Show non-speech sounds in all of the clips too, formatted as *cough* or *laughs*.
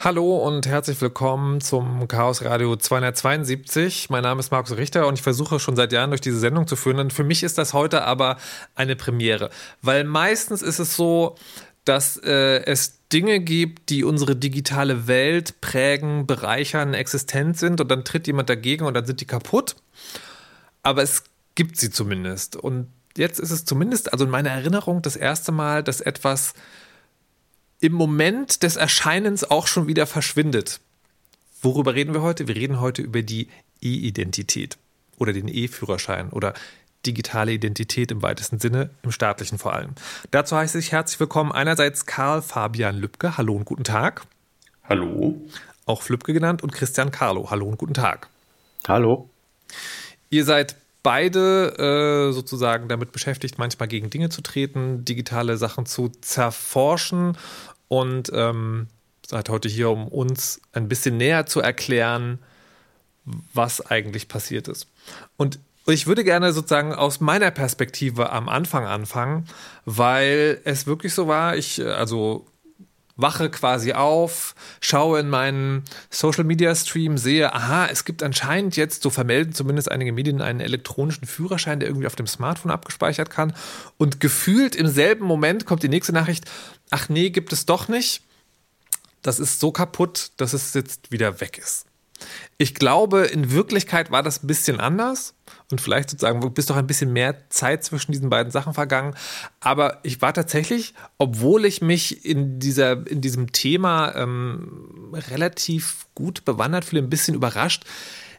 Hallo und herzlich willkommen zum Chaos Radio 272. Mein Name ist Markus Richter und ich versuche schon seit Jahren durch diese Sendung zu führen. Und für mich ist das heute aber eine Premiere, weil meistens ist es so, dass äh, es Dinge gibt, die unsere digitale Welt prägen, bereichern, existent sind und dann tritt jemand dagegen und dann sind die kaputt. Aber es gibt sie zumindest. Und jetzt ist es zumindest, also in meiner Erinnerung, das erste Mal, dass etwas im Moment des Erscheinens auch schon wieder verschwindet. Worüber reden wir heute? Wir reden heute über die E-Identität oder den E-Führerschein oder digitale Identität im weitesten Sinne, im staatlichen vor allem. Dazu heiße ich herzlich willkommen einerseits Karl Fabian Lübcke. Hallo und guten Tag. Hallo. Auch Flübke genannt und Christian Carlo. Hallo und guten Tag. Hallo. Ihr seid beide äh, sozusagen damit beschäftigt, manchmal gegen Dinge zu treten, digitale Sachen zu zerforschen und ähm, seid heute hier, um uns ein bisschen näher zu erklären, was eigentlich passiert ist. Und ich würde gerne sozusagen aus meiner Perspektive am Anfang anfangen, weil es wirklich so war, ich, also wache quasi auf, schaue in meinen Social Media Stream, sehe, aha, es gibt anscheinend jetzt, so vermelden zumindest einige Medien, einen elektronischen Führerschein, der irgendwie auf dem Smartphone abgespeichert kann. Und gefühlt im selben Moment kommt die nächste Nachricht, ach nee, gibt es doch nicht. Das ist so kaputt, dass es jetzt wieder weg ist. Ich glaube, in Wirklichkeit war das ein bisschen anders und vielleicht sozusagen bist doch ein bisschen mehr Zeit zwischen diesen beiden Sachen vergangen. Aber ich war tatsächlich, obwohl ich mich in, dieser, in diesem Thema ähm, relativ gut bewandert fühle, ein bisschen überrascht.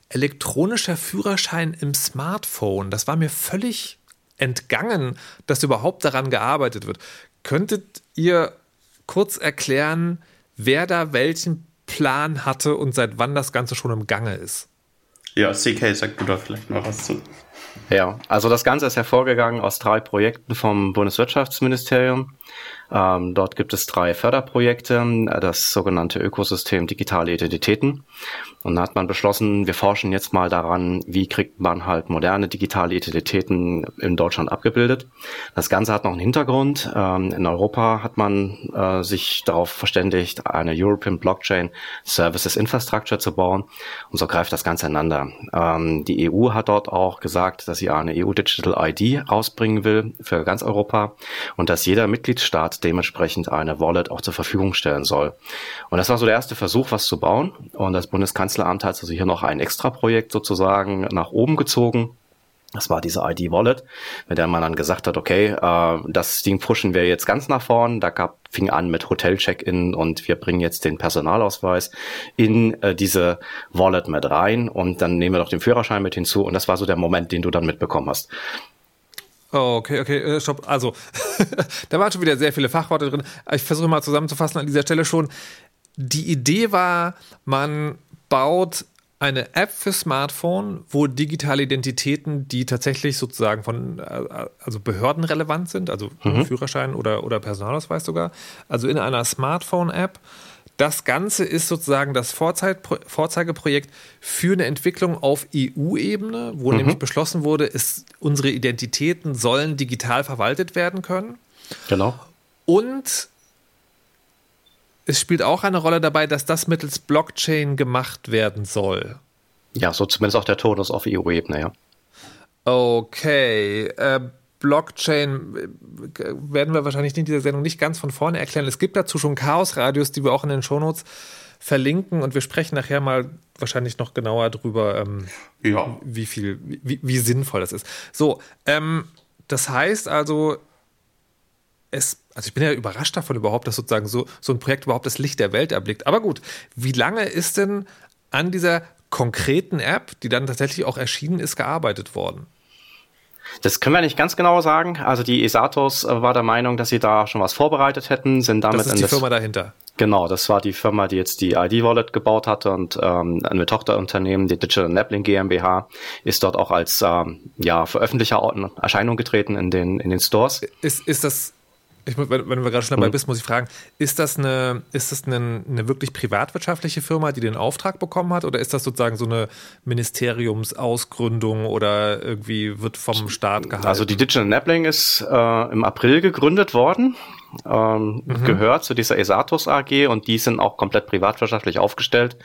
Elektronischer Führerschein im Smartphone, das war mir völlig entgangen, dass überhaupt daran gearbeitet wird. Könntet ihr kurz erklären, wer da welchen Plan hatte und seit wann das Ganze schon im Gange ist? Ja, CK, sag du da vielleicht noch was zu. Ja, also das Ganze ist hervorgegangen aus drei Projekten vom Bundeswirtschaftsministerium. Ähm, dort gibt es drei Förderprojekte, das sogenannte Ökosystem Digitale Identitäten. Und da hat man beschlossen, wir forschen jetzt mal daran, wie kriegt man halt moderne digitale Identitäten in Deutschland abgebildet. Das Ganze hat noch einen Hintergrund. Ähm, in Europa hat man äh, sich darauf verständigt, eine European Blockchain Services Infrastructure zu bauen. Und so greift das Ganze einander. Ähm, die EU hat dort auch gesagt, dass sie eine EU Digital ID rausbringen will für ganz Europa und dass jeder Mitgliedstaat dementsprechend eine Wallet auch zur Verfügung stellen soll. Und das war so der erste Versuch, was zu bauen. Und das Bundeskanzleramt hat also hier noch ein Extra-Projekt sozusagen nach oben gezogen. Das war diese ID-Wallet, mit der man dann gesagt hat, okay, äh, das Ding pushen wir jetzt ganz nach vorn. Da gab, fing an mit Hotel-Check-In und wir bringen jetzt den Personalausweis in äh, diese Wallet mit rein und dann nehmen wir noch den Führerschein mit hinzu. Und das war so der Moment, den du dann mitbekommen hast. Oh, okay, okay, äh, stopp. Also, *laughs* da waren schon wieder sehr viele Fachworte drin. Ich versuche mal zusammenzufassen an dieser Stelle schon. Die Idee war, man baut eine App für Smartphone, wo digitale Identitäten, die tatsächlich sozusagen von äh, also Behörden relevant sind, also mhm. Führerschein oder, oder Personalausweis sogar, also in einer Smartphone-App das Ganze ist sozusagen das Vorzeigeprojekt für eine Entwicklung auf EU-Ebene, wo mhm. nämlich beschlossen wurde, ist, unsere Identitäten sollen digital verwaltet werden können. Genau. Und es spielt auch eine Rolle dabei, dass das mittels Blockchain gemacht werden soll. Ja, so zumindest auch der Tonus auf EU-Ebene, ja. Okay. Äh, Blockchain äh, werden wir wahrscheinlich in dieser Sendung nicht ganz von vorne erklären. Es gibt dazu schon Chaos-Radios, die wir auch in den Shownotes verlinken und wir sprechen nachher mal wahrscheinlich noch genauer drüber, ähm, ja. wie viel, wie, wie, sinnvoll das ist. So, ähm, das heißt also, es, also ich bin ja überrascht davon überhaupt, dass sozusagen so, so ein Projekt überhaupt das Licht der Welt erblickt. Aber gut, wie lange ist denn an dieser konkreten App, die dann tatsächlich auch erschienen ist, gearbeitet worden? Das können wir nicht ganz genau sagen. Also die Esatos war der Meinung, dass sie da schon was vorbereitet hätten, sind damit das ist die das, Firma dahinter. Genau, das war die Firma, die jetzt die ID-Wallet gebaut hatte und ähm, ein Tochterunternehmen, die Digital Napling GmbH, ist dort auch als ähm, ja, Veröffentlicher Erscheinung getreten in den, in den Stores. Ist, ist das ich, wenn, wenn wir gerade schon dabei mhm. bist, muss ich fragen, ist das, eine, ist das eine, eine, wirklich privatwirtschaftliche Firma, die den Auftrag bekommen hat, oder ist das sozusagen so eine Ministeriumsausgründung oder irgendwie wird vom Staat gehalten? Also die Digital Napling ist äh, im April gegründet worden ähm, mhm. gehört zu dieser Esatus AG und die sind auch komplett privatwirtschaftlich aufgestellt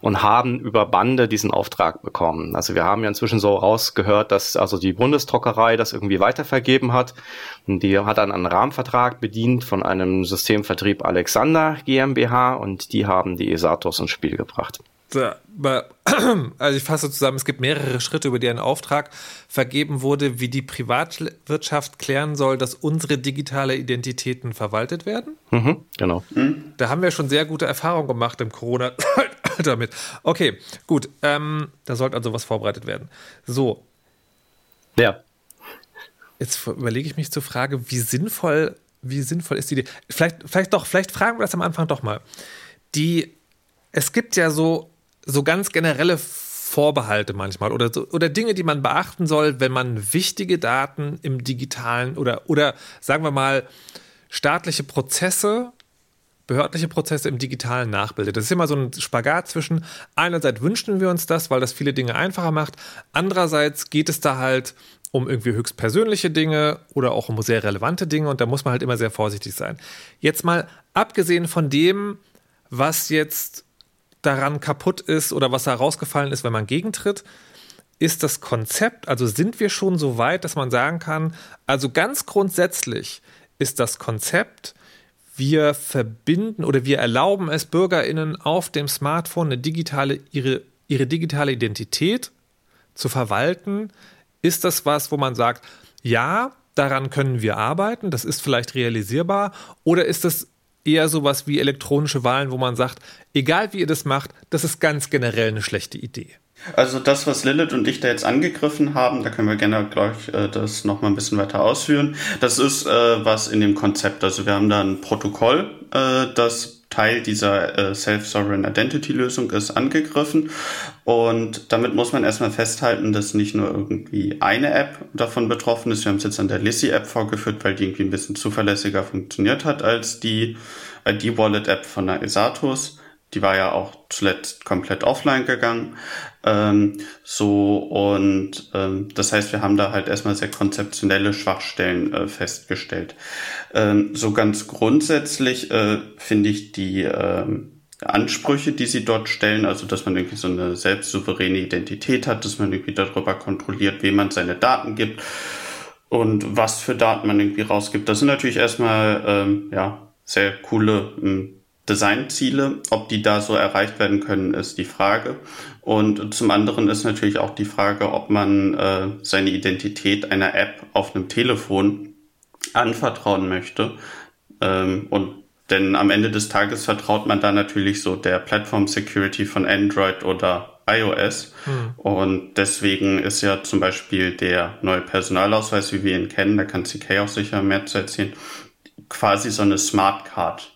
und haben über Bande diesen Auftrag bekommen. Also wir haben ja inzwischen so rausgehört, dass also die Bundesdruckerei das irgendwie weitervergeben hat und die hat dann einen Rahmenvertrag bedient von einem Systemvertrieb Alexander GmbH und die haben die Esatus ins Spiel gebracht. *clears throat* Also ich fasse zusammen, es gibt mehrere Schritte, über die ein Auftrag vergeben wurde, wie die Privatwirtschaft klären soll, dass unsere digitale Identitäten verwaltet werden. Mhm, genau. Da haben wir schon sehr gute Erfahrungen gemacht im Corona *clears throat* damit. Okay, gut. Ähm, da sollte also was vorbereitet werden. So. Ja. Jetzt überlege ich mich zur Frage, wie sinnvoll, wie sinnvoll ist die Idee? Vielleicht, vielleicht doch, vielleicht fragen wir das am Anfang doch mal. Die, es gibt ja so so ganz generelle Vorbehalte manchmal oder, oder Dinge, die man beachten soll, wenn man wichtige Daten im digitalen oder, oder sagen wir mal staatliche Prozesse, behördliche Prozesse im digitalen nachbildet. Das ist immer so ein Spagat zwischen, einerseits wünschen wir uns das, weil das viele Dinge einfacher macht, andererseits geht es da halt um irgendwie höchst persönliche Dinge oder auch um sehr relevante Dinge und da muss man halt immer sehr vorsichtig sein. Jetzt mal abgesehen von dem, was jetzt daran kaputt ist oder was herausgefallen ist, wenn man gegentritt, ist das Konzept, also sind wir schon so weit, dass man sagen kann, also ganz grundsätzlich ist das Konzept, wir verbinden oder wir erlauben es BürgerInnen auf dem Smartphone eine digitale, ihre, ihre digitale Identität zu verwalten. Ist das was, wo man sagt, ja, daran können wir arbeiten, das ist vielleicht realisierbar, oder ist das eher sowas wie elektronische Wahlen, wo man sagt, egal wie ihr das macht, das ist ganz generell eine schlechte Idee. Also das, was Lilith und ich da jetzt angegriffen haben, da können wir gerne gleich äh, das nochmal ein bisschen weiter ausführen. Das ist äh, was in dem Konzept. Also wir haben da ein Protokoll, äh, das Teil dieser äh, Self-Sovereign Identity-Lösung ist angegriffen. Und damit muss man erstmal festhalten, dass nicht nur irgendwie eine App davon betroffen ist. Wir haben es jetzt an der Lissy-App vorgeführt, weil die irgendwie ein bisschen zuverlässiger funktioniert hat als die ID-Wallet-App von der Esatus. Die war ja auch zuletzt komplett offline gegangen. Ähm, so und ähm, das heißt, wir haben da halt erstmal sehr konzeptionelle Schwachstellen äh, festgestellt. Ähm, so ganz grundsätzlich äh, finde ich die ähm, Ansprüche, die sie dort stellen, also dass man irgendwie so eine selbstsouveräne Identität hat, dass man irgendwie darüber kontrolliert, wem man seine Daten gibt und was für Daten man irgendwie rausgibt. Das sind natürlich erstmal ähm, ja sehr coole ähm, Designziele. Ob die da so erreicht werden können, ist die Frage. Und zum anderen ist natürlich auch die Frage, ob man äh, seine Identität einer App auf einem Telefon anvertrauen möchte. Ähm, und denn am Ende des Tages vertraut man da natürlich so der Platform Security von Android oder iOS. Hm. Und deswegen ist ja zum Beispiel der neue Personalausweis, wie wir ihn kennen, da kann CK auch sicher mehr zu erzählen, quasi so eine Smart Card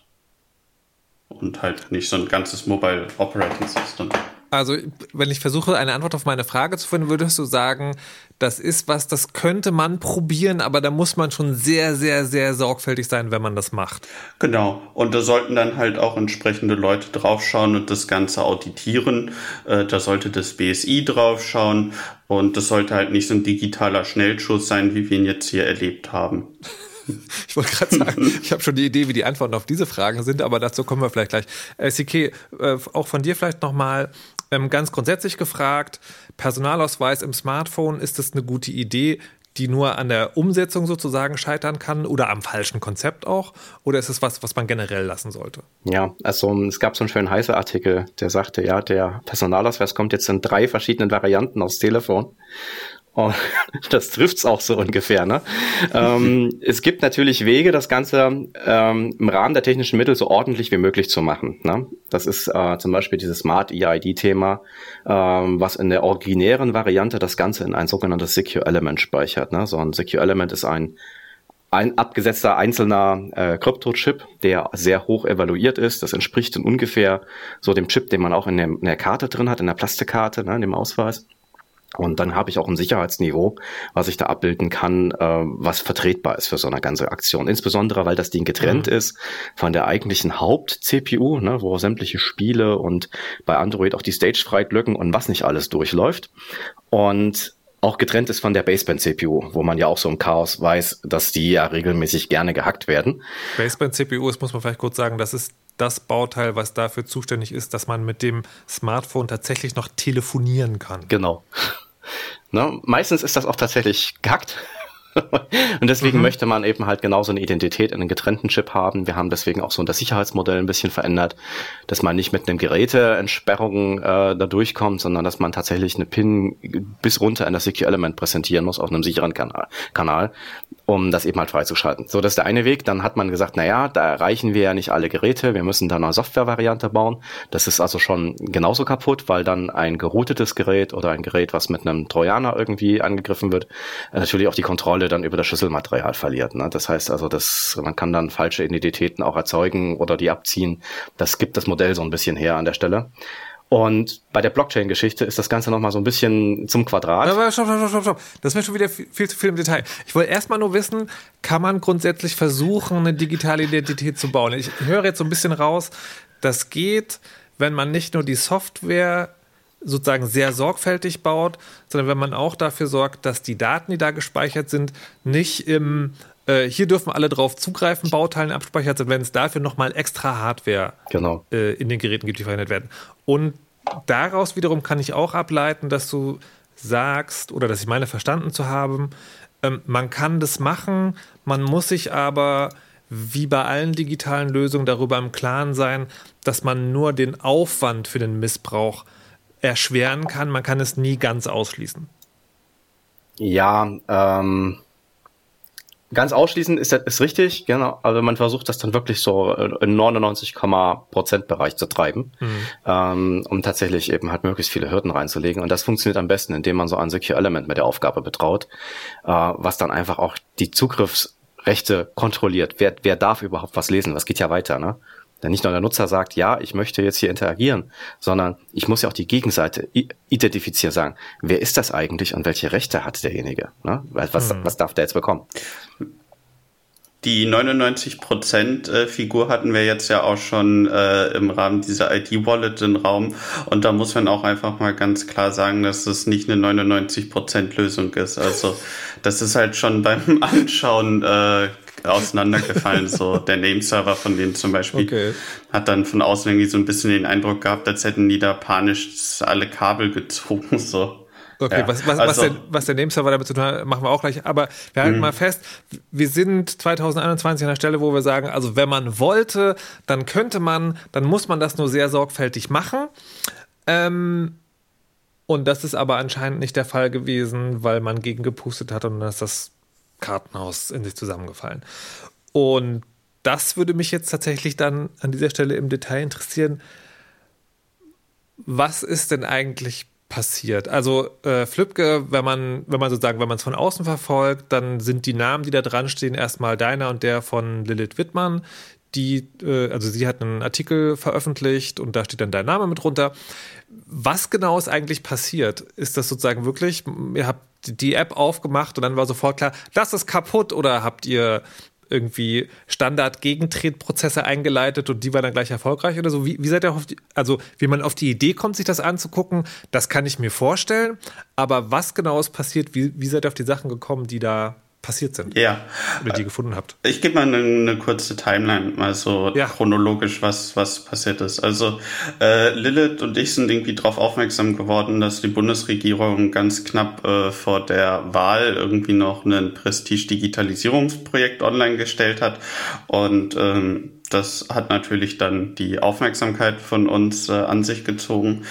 und halt nicht so ein ganzes Mobile Operating System. Also, wenn ich versuche, eine Antwort auf meine Frage zu finden, würdest du sagen, das ist was, das könnte man probieren, aber da muss man schon sehr, sehr, sehr sorgfältig sein, wenn man das macht. Genau. Und da sollten dann halt auch entsprechende Leute draufschauen und das Ganze auditieren. Äh, da sollte das BSI draufschauen und das sollte halt nicht so ein digitaler Schnellschuss sein, wie wir ihn jetzt hier erlebt haben. *laughs* *laughs* Ich wollte gerade sagen, *laughs* ich habe schon die Idee, wie die Antworten auf diese Fragen sind, aber dazu kommen wir vielleicht gleich. Äh, CK, äh, auch von dir vielleicht nochmal ähm, ganz grundsätzlich gefragt, Personalausweis im Smartphone, ist das eine gute Idee? die nur an der Umsetzung sozusagen scheitern kann oder am falschen Konzept auch? Oder ist es was, was man generell lassen sollte? Ja, also es gab so einen schönen heißer Artikel, der sagte, ja, der Personalausweis kommt jetzt in drei verschiedenen Varianten aufs Telefon. Oh, *laughs* das trifft's auch so ungefähr. Ne? ähm, *laughs* es gibt natürlich Wege, das Ganze ähm, im Rahmen der technischen Mittel so ordentlich wie möglich zu machen. Ne? Das ist äh, zum Beispiel dieses Smart EID-Thema, ähm, was in der originären Variante das Ganze in ein sogenanntes Secure Element speichert. Ne? So ein Secure Element ist ein ein abgesetzter einzelner äh, Kryptochip, der sehr hoch evaluiert ist. Das entspricht in ungefähr so dem Chip, den man auch in der, in der Karte drin hat, in der Plastikkarte, ne, in dem Ausweis. Und dann habe ich auch ein Sicherheitsniveau, was ich da abbilden kann, äh, was vertretbar ist für so eine ganze Aktion. Insbesondere, weil das Ding getrennt mhm. ist von der eigentlichen Haupt-CPU, ne, wo sämtliche Spiele und bei Android auch die Stage-Fright-Lücken und was nicht alles durchläuft. Und auch getrennt ist von der Baseband-CPU, wo man ja auch so im Chaos weiß, dass die ja regelmäßig gerne gehackt werden. Baseband-CPU ist, muss man vielleicht kurz sagen, das ist das Bauteil, was dafür zuständig ist, dass man mit dem Smartphone tatsächlich noch telefonieren kann. Genau. *laughs* Ne? Meistens ist das auch tatsächlich gehackt. *laughs* und deswegen mhm. möchte man eben halt genauso eine Identität in einem getrennten Chip haben. Wir haben deswegen auch so das Sicherheitsmodell ein bisschen verändert, dass man nicht mit einem Geräteentsperrung äh, da durchkommt, sondern dass man tatsächlich eine PIN bis runter in das Secure Element präsentieren muss auf einem sicheren Kanal, Kanal um das eben halt freizuschalten. So, das ist der eine Weg. Dann hat man gesagt, na ja, da erreichen wir ja nicht alle Geräte. Wir müssen da eine Software-Variante bauen. Das ist also schon genauso kaputt, weil dann ein geroutetes Gerät oder ein Gerät, was mit einem Trojaner irgendwie angegriffen wird, natürlich auch die Kontrolle dann über das Schlüsselmaterial verliert. Ne? Das heißt also, dass man kann dann falsche Identitäten auch erzeugen oder die abziehen. Das gibt das Modell so ein bisschen her an der Stelle. Und bei der Blockchain-Geschichte ist das Ganze nochmal so ein bisschen zum Quadrat. Aber stopp, stopp, stopp, stopp. Das wäre schon wieder viel, viel zu viel im Detail. Ich wollte erstmal nur wissen, kann man grundsätzlich versuchen, eine digitale Identität zu bauen? Ich höre jetzt so ein bisschen raus, das geht, wenn man nicht nur die Software sozusagen sehr sorgfältig baut, sondern wenn man auch dafür sorgt, dass die Daten, die da gespeichert sind, nicht im äh, hier dürfen alle drauf zugreifen, Bauteilen abspeichert sind, wenn es dafür nochmal extra Hardware genau. äh, in den Geräten gibt, die verwendet werden. Und daraus wiederum kann ich auch ableiten, dass du sagst, oder dass ich meine verstanden zu haben, ähm, man kann das machen, man muss sich aber wie bei allen digitalen Lösungen darüber im Klaren sein, dass man nur den Aufwand für den Missbrauch erschweren kann. Man kann es nie ganz ausschließen. Ja, ähm, Ganz ausschließend ist, ist richtig, genau. Also man versucht das dann wirklich so in 99, Prozent Bereich zu treiben, mhm. ähm, um tatsächlich eben halt möglichst viele Hürden reinzulegen. Und das funktioniert am besten, indem man so ein Secure Element mit der Aufgabe betraut, äh, was dann einfach auch die Zugriffsrechte kontrolliert. Wer, wer darf überhaupt was lesen? Was geht ja weiter, ne? Denn nicht nur der Nutzer sagt, ja, ich möchte jetzt hier interagieren, sondern ich muss ja auch die Gegenseite identifizieren, sagen, wer ist das eigentlich und welche Rechte hat derjenige? Ne? Was, hm. was darf der jetzt bekommen? Die 99%-Figur äh, hatten wir jetzt ja auch schon äh, im Rahmen dieser ID-Wallet im Raum. Und da muss man auch einfach mal ganz klar sagen, dass es nicht eine 99%-Lösung ist. Also das ist halt schon *laughs* beim Anschauen äh, auseinandergefallen. so der Nameserver von denen zum Beispiel okay. hat dann von außen irgendwie so ein bisschen den Eindruck gehabt, als hätten die da panisch alle Kabel gezogen. So. Okay, ja. was, was, also, was, der, was der Nameserver damit zu tun hat, machen wir auch gleich. Aber wir halten mhm. mal fest, wir sind 2021 an der Stelle, wo wir sagen, also wenn man wollte, dann könnte man, dann muss man das nur sehr sorgfältig machen. Ähm, und das ist aber anscheinend nicht der Fall gewesen, weil man gegen gepustet hat und dann ist das Kartenhaus in sich zusammengefallen. Und das würde mich jetzt tatsächlich dann an dieser Stelle im Detail interessieren. Was ist denn eigentlich passiert? Also äh, Flipke, wenn man, wenn man sozusagen, wenn man es von außen verfolgt, dann sind die Namen, die da dran stehen, erstmal deiner und der von Lilith Wittmann. Die, äh, also sie hat einen Artikel veröffentlicht und da steht dann dein Name mit runter. Was genau ist eigentlich passiert? Ist das sozusagen wirklich, ihr habt die App aufgemacht und dann war sofort klar, das ist kaputt oder habt ihr irgendwie Standard-Gegentretprozesse eingeleitet und die war dann gleich erfolgreich oder so? Wie, wie seid ihr auf die, also wie man auf die Idee kommt, sich das anzugucken, das kann ich mir vorstellen. Aber was genau ist passiert? Wie, wie seid ihr auf die Sachen gekommen, die da passiert sind. Ja. Oder die gefunden habt. Ich gebe mal eine, eine, kurze Timeline, mal so ja. chronologisch, was, was passiert ist. Also äh, Lilith und ich sind irgendwie darauf aufmerksam geworden, dass die Bundesregierung ganz knapp äh, vor der Wahl irgendwie noch ein Prestige-Digitalisierungsprojekt online gestellt hat. Und ähm, das hat natürlich dann die Aufmerksamkeit von uns äh, an sich gezogen.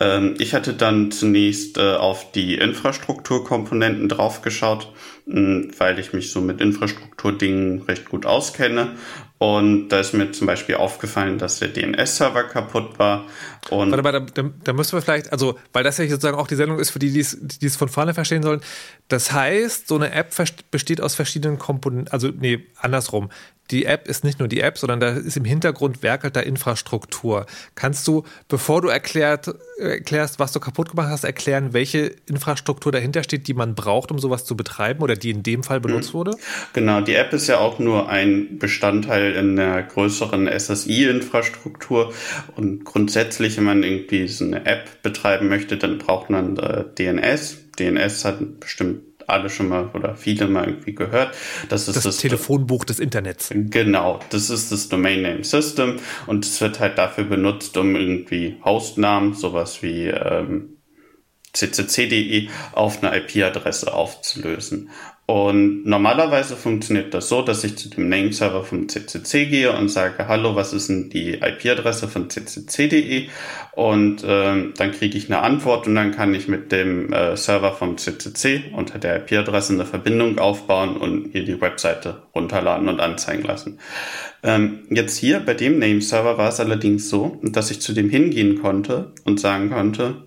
Ähm, ich hatte dann zunächst äh, auf die Infrastrukturkomponenten draufgeschaut weil ich mich so mit Infrastrukturdingen recht gut auskenne. Und da ist mir zum Beispiel aufgefallen, dass der DNS-Server kaputt war. Und Warte mal, da, da, da, müssen wir vielleicht, also, weil das ja sozusagen auch die Sendung ist, für die, die es von vorne verstehen sollen. Das heißt, so eine App besteht aus verschiedenen Komponenten, also, nee, andersrum. Die App ist nicht nur die App, sondern da ist im Hintergrund werkelt da Infrastruktur. Kannst du, bevor du erklärt, erklärst, was du kaputt gemacht hast, erklären, welche Infrastruktur dahinter steht, die man braucht, um sowas zu betreiben oder die in dem Fall benutzt mhm. wurde? Genau, die App ist ja auch nur ein Bestandteil in der größeren SSI-Infrastruktur und grundsätzlich, wenn man irgendwie so eine App betreiben möchte, dann braucht man äh, DNS. DNS hat bestimmt alle schon mal oder viele mal irgendwie gehört. Das ist das, das Telefonbuch des Internets. Genau, das ist das Domain Name System und es wird halt dafür benutzt, um irgendwie Hostnamen, sowas wie ähm, ccc.de auf eine IP-Adresse aufzulösen. Und normalerweise funktioniert das so, dass ich zu dem Nameserver vom CCC gehe und sage, hallo, was ist denn die IP-Adresse von ccc.de? Und äh, dann kriege ich eine Antwort und dann kann ich mit dem äh, Server vom CCC unter der IP-Adresse eine Verbindung aufbauen und hier die Webseite runterladen und anzeigen lassen. Ähm, jetzt hier bei dem Nameserver war es allerdings so, dass ich zu dem hingehen konnte und sagen konnte,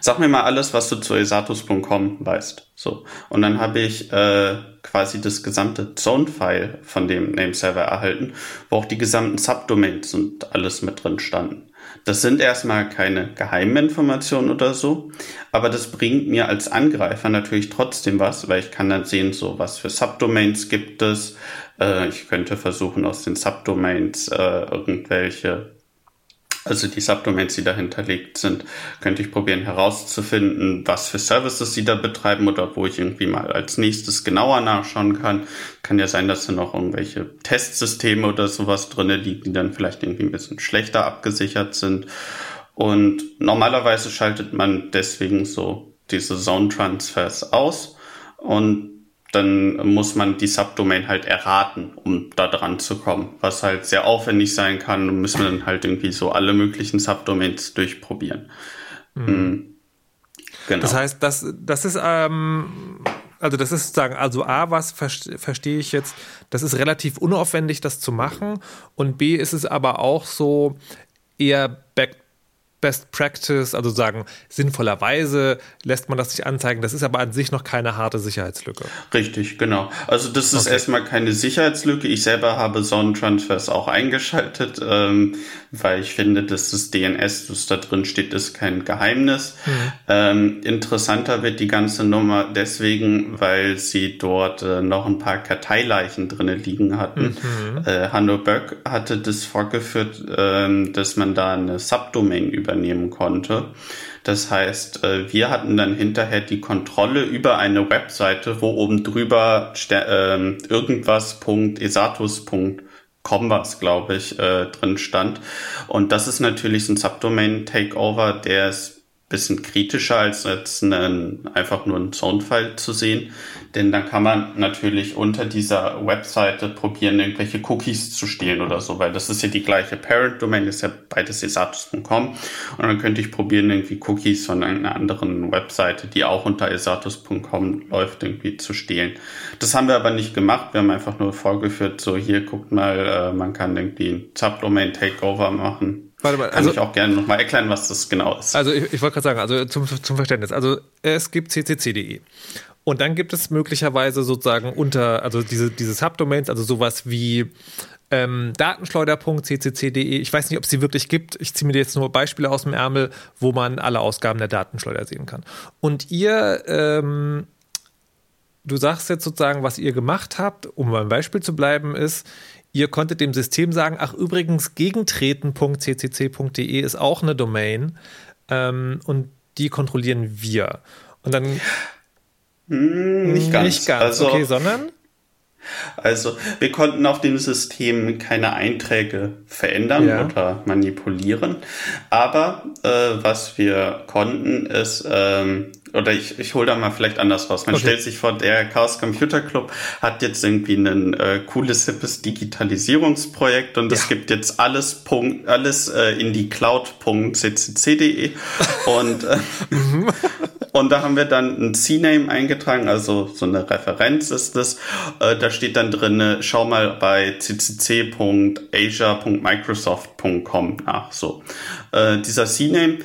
Sag mir mal alles, was du zu esatus.com weißt. So. Und dann habe ich äh, quasi das gesamte Zone-File von dem Nameserver erhalten, wo auch die gesamten Subdomains und alles mit drin standen. Das sind erstmal keine geheimen Informationen oder so, aber das bringt mir als Angreifer natürlich trotzdem was, weil ich kann dann sehen, so was für Subdomains gibt es. Äh, ich könnte versuchen, aus den Subdomains äh, irgendwelche also die Subdomains, die dahinter liegt sind, könnte ich probieren herauszufinden, was für Services sie da betreiben oder wo ich irgendwie mal als nächstes genauer nachschauen kann. Kann ja sein, dass da noch irgendwelche Testsysteme oder sowas drinne liegen, die dann vielleicht irgendwie ein bisschen schlechter abgesichert sind. Und normalerweise schaltet man deswegen so diese Zone Transfers aus und dann muss man die Subdomain halt erraten, um da dran zu kommen, was halt sehr aufwendig sein kann und müssen wir dann halt irgendwie so alle möglichen Subdomains durchprobieren. Mhm. Mhm. Genau. Das heißt, das, das ist, ähm, also das ist sozusagen, also A, was verstehe ich jetzt, das ist relativ unaufwendig, das zu machen und B ist es aber auch so eher back Best Practice, also sagen, sinnvollerweise lässt man das sich anzeigen. Das ist aber an sich noch keine harte Sicherheitslücke. Richtig, genau. Also das ist okay. erstmal keine Sicherheitslücke. Ich selber habe Sonnentransfers auch eingeschaltet, ähm, weil ich finde, dass das DNS, das da drin steht, ist kein Geheimnis. Mhm. Ähm, interessanter wird die ganze Nummer deswegen, weil sie dort äh, noch ein paar Karteileichen drin liegen hatten. Mhm. Äh, Hanno Böck hatte das vorgeführt, äh, dass man da eine Subdomain über übernehmen konnte. Das heißt, äh, wir hatten dann hinterher die Kontrolle über eine Webseite, wo oben drüber äh, irgendwas.esatus.com was, glaube ich, äh, drin stand. Und das ist natürlich so ein Subdomain-Takeover, der ist bisschen kritischer als jetzt einen, einfach nur einen Zone-File zu sehen. Denn dann kann man natürlich unter dieser Webseite probieren, irgendwelche Cookies zu stehlen oder so, weil das ist ja die gleiche Parent-Domain, ist ja beides esatus.com. Und dann könnte ich probieren, irgendwie Cookies von einer anderen Webseite, die auch unter esatus.com läuft, irgendwie zu stehlen. Das haben wir aber nicht gemacht. Wir haben einfach nur vorgeführt, so hier guckt mal, äh, man kann irgendwie ein Subdomain-Takeover machen Warte mal, Kann also, ich auch gerne nochmal erklären, was das genau ist. Also ich, ich wollte gerade sagen, also zum, zum Verständnis, also es gibt ccc.de. Und dann gibt es möglicherweise sozusagen unter, also diese, diese Subdomains, also sowas wie ähm, datenschleuder.ccc.de. Ich weiß nicht, ob es sie wirklich gibt. Ich ziehe mir jetzt nur Beispiele aus dem Ärmel, wo man alle Ausgaben der Datenschleuder sehen kann. Und ihr, ähm, du sagst jetzt sozusagen, was ihr gemacht habt, um beim Beispiel zu bleiben, ist, Ihr konntet dem System sagen, ach übrigens, gegentreten.ccc.de ist auch eine Domain ähm, und die kontrollieren wir. Und dann hm, nicht ganz. Nicht ganz, also, okay, sondern? Also wir konnten auf dem System keine Einträge verändern ja. oder manipulieren, aber äh, was wir konnten ist ähm, oder ich, ich hole da mal vielleicht anders raus. Man okay. stellt sich vor, der Chaos Computer Club hat jetzt irgendwie ein äh, cooles, hippes Digitalisierungsprojekt und es gibt jetzt alles Punkt, alles äh, in die Cloud.ccc.de *laughs* und, äh, mhm. und da haben wir dann ein C-Name eingetragen, also so eine Referenz ist das. Äh, da steht dann drin, schau mal bei ccc.asia.microsoft.com nach. So. Äh, dieser C-Name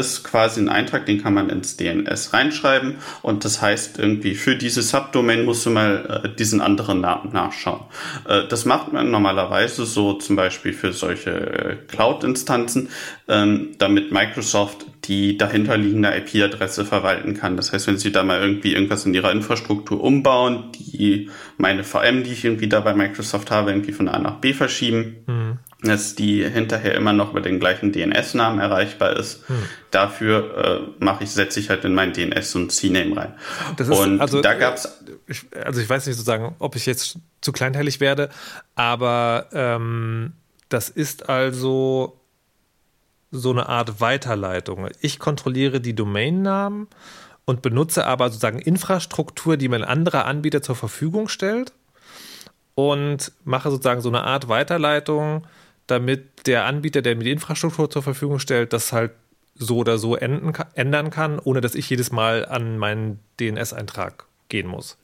ist quasi ein Eintrag, den kann man ins DNS reinschreiben und das heißt irgendwie für diese Subdomain musst du mal äh, diesen anderen Namen nachschauen. Äh, das macht man normalerweise so zum Beispiel für solche äh, Cloud-Instanzen, ähm, damit Microsoft die dahinterliegende IP-Adresse verwalten kann. Das heißt, wenn Sie da mal irgendwie irgendwas in Ihrer Infrastruktur umbauen, die meine VM, die ich irgendwie da bei Microsoft habe, irgendwie von A nach B verschieben, mhm dass die hinterher immer noch über den gleichen DNS-Namen erreichbar ist. Hm. Dafür äh, mache ich, setze ich halt in mein DNS so ein CNAME rein. Das ist, und also, da gab's ich, also ich weiß nicht sozusagen, ob ich jetzt zu kleinteilig werde, aber ähm, das ist also so eine Art Weiterleitung. Ich kontrolliere die Domainnamen und benutze aber sozusagen Infrastruktur, die mir ein anderer Anbieter zur Verfügung stellt und mache sozusagen so eine Art Weiterleitung damit der Anbieter, der mir die Infrastruktur zur Verfügung stellt, das halt so oder so ändern kann, ohne dass ich jedes Mal an meinen DNS-Eintrag gehen muss.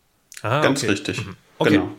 Ah, Ganz okay. richtig. Mhm. Okay. Genau.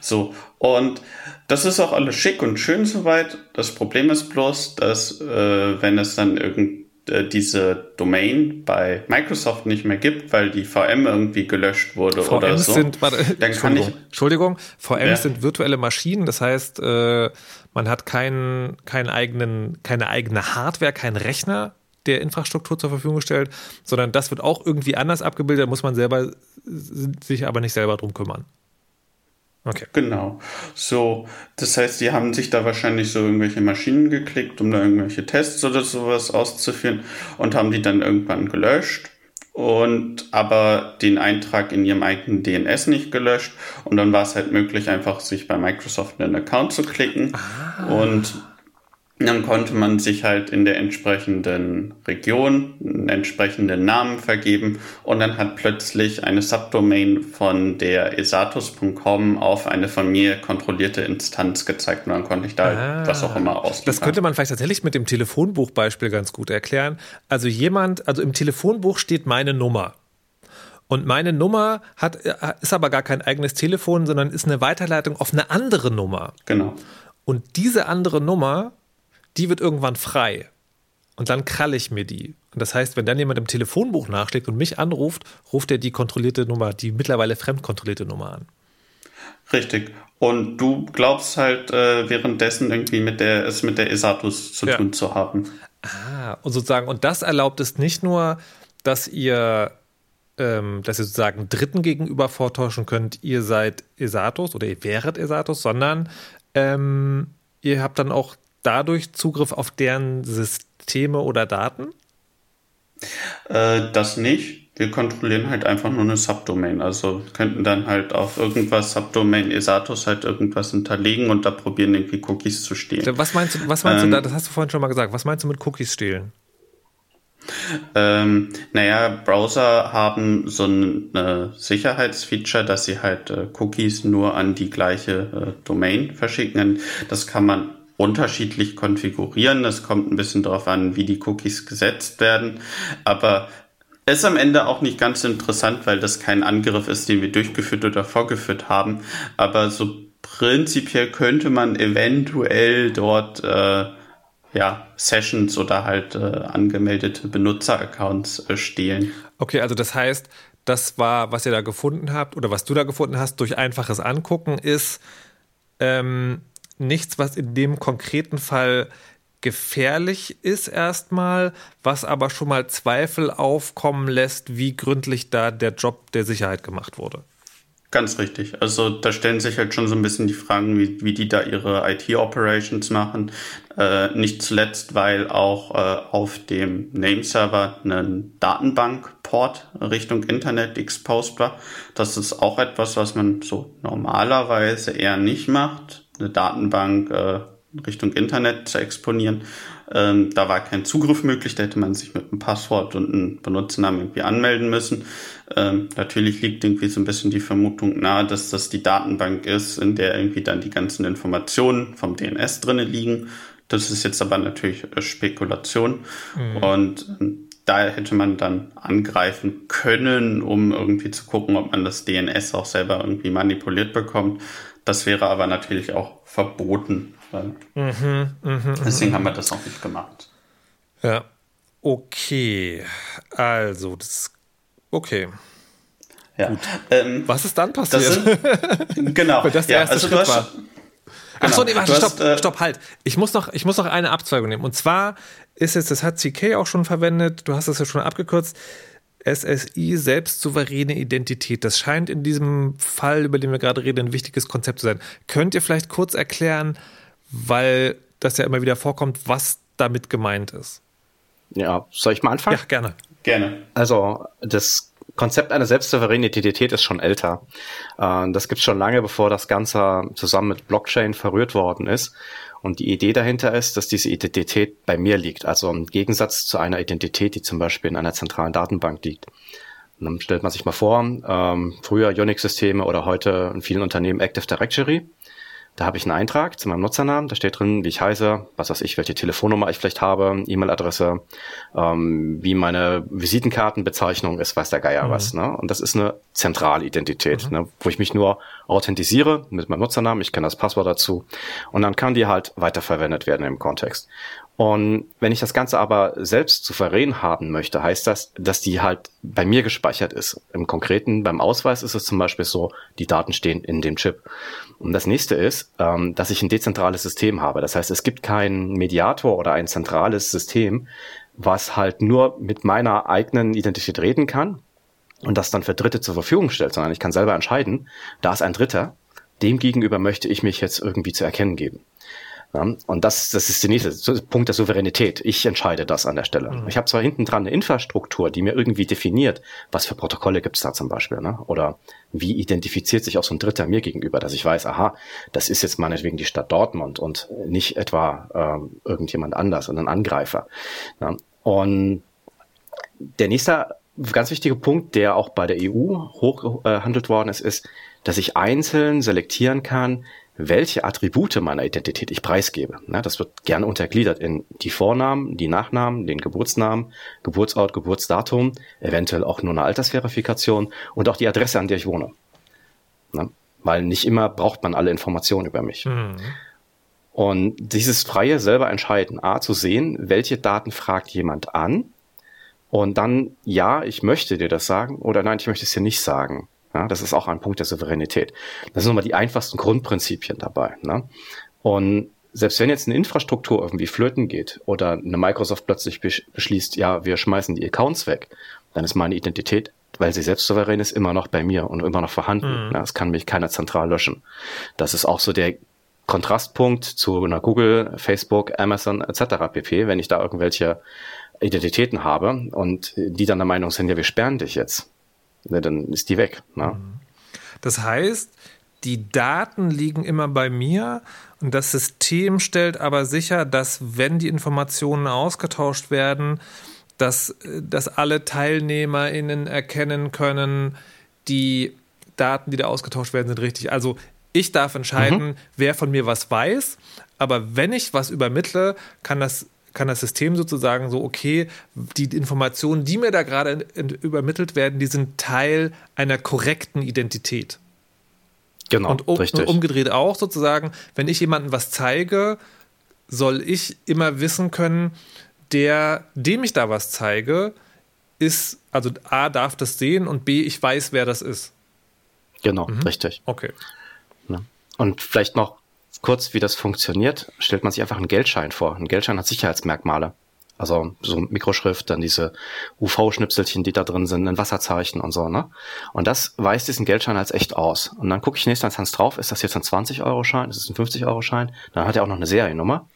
So, und das ist auch alles schick und schön soweit. Das Problem ist bloß, dass äh, wenn es dann irgend diese Domain bei Microsoft nicht mehr gibt, weil die VM irgendwie gelöscht wurde VMs oder so. Sind, warte, dann kann ich, Entschuldigung, VMs ja. sind virtuelle Maschinen, das heißt, äh, man hat keinen, keinen eigenen, keine eigene Hardware, keinen Rechner, der Infrastruktur zur Verfügung stellt, sondern das wird auch irgendwie anders abgebildet, da muss man selber sich aber nicht selber drum kümmern. Okay. Genau. So, das heißt, die haben sich da wahrscheinlich so irgendwelche Maschinen geklickt, um da irgendwelche Tests oder sowas auszuführen und haben die dann irgendwann gelöscht und aber den Eintrag in ihrem eigenen DNS nicht gelöscht und dann war es halt möglich, einfach sich bei Microsoft einen Account zu klicken ah. und dann konnte man sich halt in der entsprechenden Region einen entsprechenden Namen vergeben und dann hat plötzlich eine Subdomain von der esatus.com auf eine von mir kontrollierte Instanz gezeigt und dann konnte ich da halt ah, was auch immer aus. Das könnte man vielleicht tatsächlich mit dem Telefonbuchbeispiel ganz gut erklären. Also jemand, also im Telefonbuch steht meine Nummer. Und meine Nummer hat, äh, ist aber gar kein eigenes Telefon, sondern ist eine Weiterleitung auf eine andere Nummer. Genau. Und diese andere Nummer die wird irgendwann frei. Und dann kralle ich mir die. Und das heißt, wenn dann jemand im Telefonbuch nachschlägt und mich anruft, ruft er die kontrollierte Nummer, die mittlerweile fremdkontrollierte Nummer an. Richtig. Und du glaubst halt äh, währenddessen irgendwie mit der, es mit der Esatus zu ja. tun zu haben. Ah, und sozusagen, und das erlaubt es nicht nur, dass ihr, ähm, dass ihr sozusagen Dritten gegenüber vortäuschen könnt, ihr seid Esatus oder ihr wäret Esatus, sondern ähm, ihr habt dann auch dadurch Zugriff auf deren Systeme oder Daten? Äh, das nicht. Wir kontrollieren halt einfach nur eine Subdomain. Also könnten dann halt auf irgendwas Subdomain Esatus halt irgendwas hinterlegen und da probieren irgendwie Cookies zu stehlen. Was meinst du, was meinst ähm, du da? Das hast du vorhin schon mal gesagt. Was meinst du mit Cookies stehlen? Ähm, naja, Browser haben so ein äh, Sicherheitsfeature, dass sie halt äh, Cookies nur an die gleiche äh, Domain verschicken. Das kann man unterschiedlich konfigurieren. Es kommt ein bisschen darauf an, wie die Cookies gesetzt werden. Aber ist am Ende auch nicht ganz interessant, weil das kein Angriff ist, den wir durchgeführt oder vorgeführt haben. Aber so prinzipiell könnte man eventuell dort äh, ja, Sessions oder halt äh, angemeldete Benutzeraccounts äh, stehlen. Okay, also das heißt, das war, was ihr da gefunden habt oder was du da gefunden hast durch einfaches Angucken, ist ähm, nichts, was in dem konkreten Fall gefährlich ist erstmal, was aber schon mal Zweifel aufkommen lässt, wie gründlich da der Job der Sicherheit gemacht wurde. Ganz richtig. Also da stellen sich halt schon so ein bisschen die Fragen, wie, wie die da ihre IT-Operations machen. Äh, nicht zuletzt, weil auch äh, auf dem Nameserver ein Datenbank-Port Richtung Internet exposed war. Das ist auch etwas, was man so normalerweise eher nicht macht eine Datenbank äh, Richtung Internet zu exponieren. Ähm, da war kein Zugriff möglich, da hätte man sich mit einem Passwort und einem Benutzernamen irgendwie anmelden müssen. Ähm, natürlich liegt irgendwie so ein bisschen die Vermutung nahe, dass das die Datenbank ist, in der irgendwie dann die ganzen Informationen vom DNS drinne liegen. Das ist jetzt aber natürlich äh, Spekulation. Mhm. Und ähm, da hätte man dann angreifen können, um irgendwie zu gucken, ob man das DNS auch selber irgendwie manipuliert bekommt. Das wäre aber natürlich auch verboten. Mhm, mh, deswegen mh. haben wir das auch nicht gemacht. Ja. Okay, also das. Okay. Ja. Ähm, Was ist dann passiert? Sind, genau. *laughs* Weil das der ja, erste also Schritt war. Genau. Ach so, nee, warte, stopp, hast, äh, stopp, halt. Ich muss, noch, ich muss noch eine Abzweigung nehmen. Und zwar ist jetzt, das hat CK auch schon verwendet, du hast das ja schon abgekürzt, SSI, selbstsouveräne Identität. Das scheint in diesem Fall, über den wir gerade reden, ein wichtiges Konzept zu sein. Könnt ihr vielleicht kurz erklären, weil das ja immer wieder vorkommt, was damit gemeint ist? Ja, soll ich mal anfangen? Ja, gerne. Gerne. Also, das Konzept einer selbstsouveränen Identität ist schon älter. Äh, das gibt es schon lange, bevor das Ganze zusammen mit Blockchain verrührt worden ist. Und die Idee dahinter ist, dass diese Identität bei mir liegt. Also im Gegensatz zu einer Identität, die zum Beispiel in einer zentralen Datenbank liegt. Und dann stellt man sich mal vor, ähm, früher Unix-Systeme oder heute in vielen Unternehmen Active Directory. Da habe ich einen Eintrag zu meinem Nutzernamen, da steht drin, wie ich heiße, was weiß ich, welche Telefonnummer ich vielleicht habe, E-Mail-Adresse, ähm, wie meine Visitenkartenbezeichnung ist, weiß der Geier mhm. was. Ne? Und das ist eine Zentralidentität, mhm. ne? wo ich mich nur authentisiere mit meinem Nutzernamen, ich kenne das Passwort dazu und dann kann die halt weiterverwendet werden im Kontext. Und wenn ich das Ganze aber selbst souverän haben möchte, heißt das, dass die halt bei mir gespeichert ist. Im Konkreten, beim Ausweis ist es zum Beispiel so, die Daten stehen in dem Chip. Und das nächste ist, ähm, dass ich ein dezentrales System habe. Das heißt, es gibt keinen Mediator oder ein zentrales System, was halt nur mit meiner eigenen Identität reden kann und das dann für Dritte zur Verfügung stellt, sondern ich kann selber entscheiden, da ist ein Dritter, dem gegenüber möchte ich mich jetzt irgendwie zu erkennen geben. Ja, und das, das ist der nächste Punkt der Souveränität. Ich entscheide das an der Stelle. Mhm. Ich habe zwar hinten dran eine Infrastruktur, die mir irgendwie definiert, was für Protokolle gibt's da zum Beispiel, ne? oder wie identifiziert sich auch so ein Dritter mir gegenüber, dass ich weiß, aha, das ist jetzt meinetwegen die Stadt Dortmund und nicht etwa äh, irgendjemand anders und ein Angreifer. Ja? Und der nächste ganz wichtige Punkt, der auch bei der EU hochgehandelt äh, worden ist, ist, dass ich einzeln selektieren kann, welche Attribute meiner Identität ich preisgebe. Ja, das wird gerne untergliedert in die Vornamen, die Nachnamen, den Geburtsnamen, Geburtsort, Geburtsdatum, eventuell auch nur eine Altersverifikation und auch die Adresse, an der ich wohne. Ja, weil nicht immer braucht man alle Informationen über mich. Mhm. Und dieses freie selber entscheiden, a, zu sehen, welche Daten fragt jemand an und dann, ja, ich möchte dir das sagen oder nein, ich möchte es dir nicht sagen. Ja, das ist auch ein Punkt der Souveränität. Das sind nochmal die einfachsten Grundprinzipien dabei. Ne? Und selbst wenn jetzt eine Infrastruktur irgendwie flöten geht oder eine Microsoft plötzlich beschließt, ja, wir schmeißen die Accounts weg, dann ist meine Identität, weil sie selbst souverän ist, immer noch bei mir und immer noch vorhanden. Mhm. Ja, das kann mich keiner zentral löschen. Das ist auch so der Kontrastpunkt zu einer Google, Facebook, Amazon etc. pp. Wenn ich da irgendwelche Identitäten habe und die dann der Meinung sind, ja, wir sperren dich jetzt ne, dann ist die weg. Ne? Das heißt, die Daten liegen immer bei mir und das System stellt aber sicher, dass wenn die Informationen ausgetauscht werden, dass, dass alle TeilnehmerInnen erkennen können, die Daten, die da ausgetauscht werden, sind richtig. Also ich darf entscheiden, mhm. wer von mir was weiß, aber wenn ich was übermittle, kann das kann das System sozusagen so, okay, die Informationen, die mir da gerade übermittelt werden, die sind Teil einer korrekten Identität. Genau, und, um, und umgedreht auch sozusagen, wenn ich jemandem was zeige, soll ich immer wissen können, der, dem ich da was zeige, ist, also A, darf das sehen und B, ich weiß, wer das ist. Genau, mhm. richtig. Okay. Und vielleicht noch kurz, wie das funktioniert, stellt man sich einfach einen Geldschein vor. Ein Geldschein hat Sicherheitsmerkmale. Also so Mikroschrift, dann diese UV-Schnipselchen, die da drin sind, ein Wasserzeichen und so, ne? Und das weist diesen Geldschein als echt aus. Und dann gucke ich nächstes Instanz drauf, ist das jetzt ein 20-Euro-Schein, ist es ein 50-Euro-Schein? Dann hat er auch noch eine Seriennummer.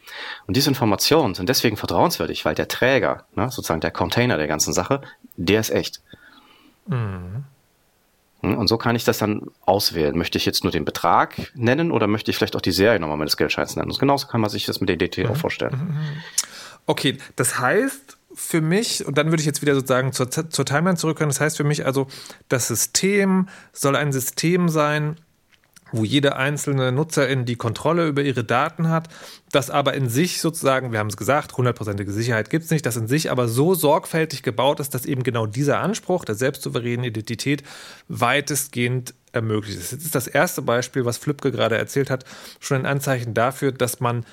Und diese Informationen sind deswegen vertrauenswürdig, weil der Träger, ne, sozusagen der Container der ganzen Sache, der ist echt. Mhm. Hm, und so kann ich das dann auswählen. Möchte ich jetzt nur den Betrag nennen oder möchte ich vielleicht auch die Seriennummer meines Geldscheins nennen? Und genauso kann man sich das mit der DT auch mhm. vorstellen. Mhm. Okay, das heißt für mich, und dann würde ich jetzt wieder sozusagen zur, zur Timeline zurückkommen, das heißt für mich also, das System soll ein System sein, wo jede einzelne Nutzerin die Kontrolle über ihre Daten hat, das aber in sich sozusagen, wir haben es gesagt, hundertprozentige Sicherheit gibt es nicht, das in sich aber so sorgfältig gebaut ist, dass eben genau dieser Anspruch der selbstsouveränen Identität weitestgehend ermöglicht ist. Jetzt ist das erste Beispiel, was Flipke gerade erzählt hat, schon ein Anzeichen dafür, dass man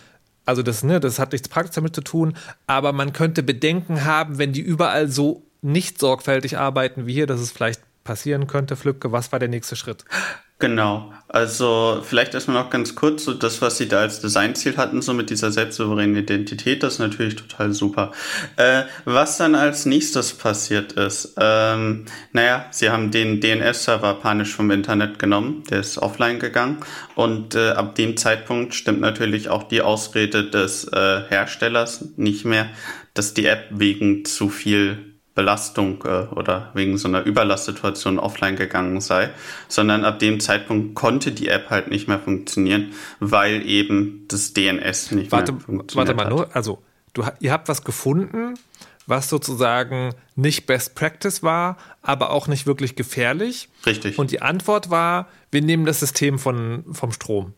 Also das, ne, das hat nichts praktisch damit zu tun, aber man könnte Bedenken haben, wenn die überall so nicht sorgfältig arbeiten wie hier, dass es vielleicht passieren könnte, Flücke. Was war der nächste Schritt? Genau. Also vielleicht erstmal noch ganz kurz, so das, was sie da als Designziel hatten, so mit dieser selbstsouveränen Identität, das ist natürlich total super. Äh, was dann als nächstes passiert ist, ähm, naja, sie haben den DNS-Server panisch vom Internet genommen, der ist offline gegangen und äh, ab dem Zeitpunkt stimmt natürlich auch die Ausrede des äh, Herstellers nicht mehr, dass die App wegen zu viel Belastung äh, oder wegen so einer Überlastsituation offline gegangen sei, sondern ab dem Zeitpunkt konnte die App halt nicht mehr funktionieren, weil eben das DNS nicht warte, mehr funktioniert Warte mal, nur, also du, ihr habt was gefunden, was sozusagen nicht Best Practice war, aber auch nicht wirklich gefährlich. Richtig. Und die Antwort war, wir nehmen das System von, vom Strom.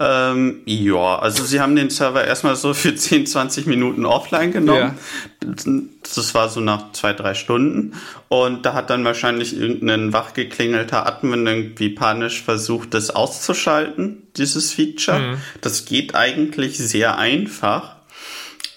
Ähm, ja, also sie haben den Server erstmal so für *laughs* 10, 20 Minuten offline genommen. Ja. Das war so nach zwei, drei Stunden. Und da hat dann wahrscheinlich irgendein wachgeklingelter Admin irgendwie panisch versucht, das auszuschalten, dieses Feature. Mhm. Das geht eigentlich sehr einfach.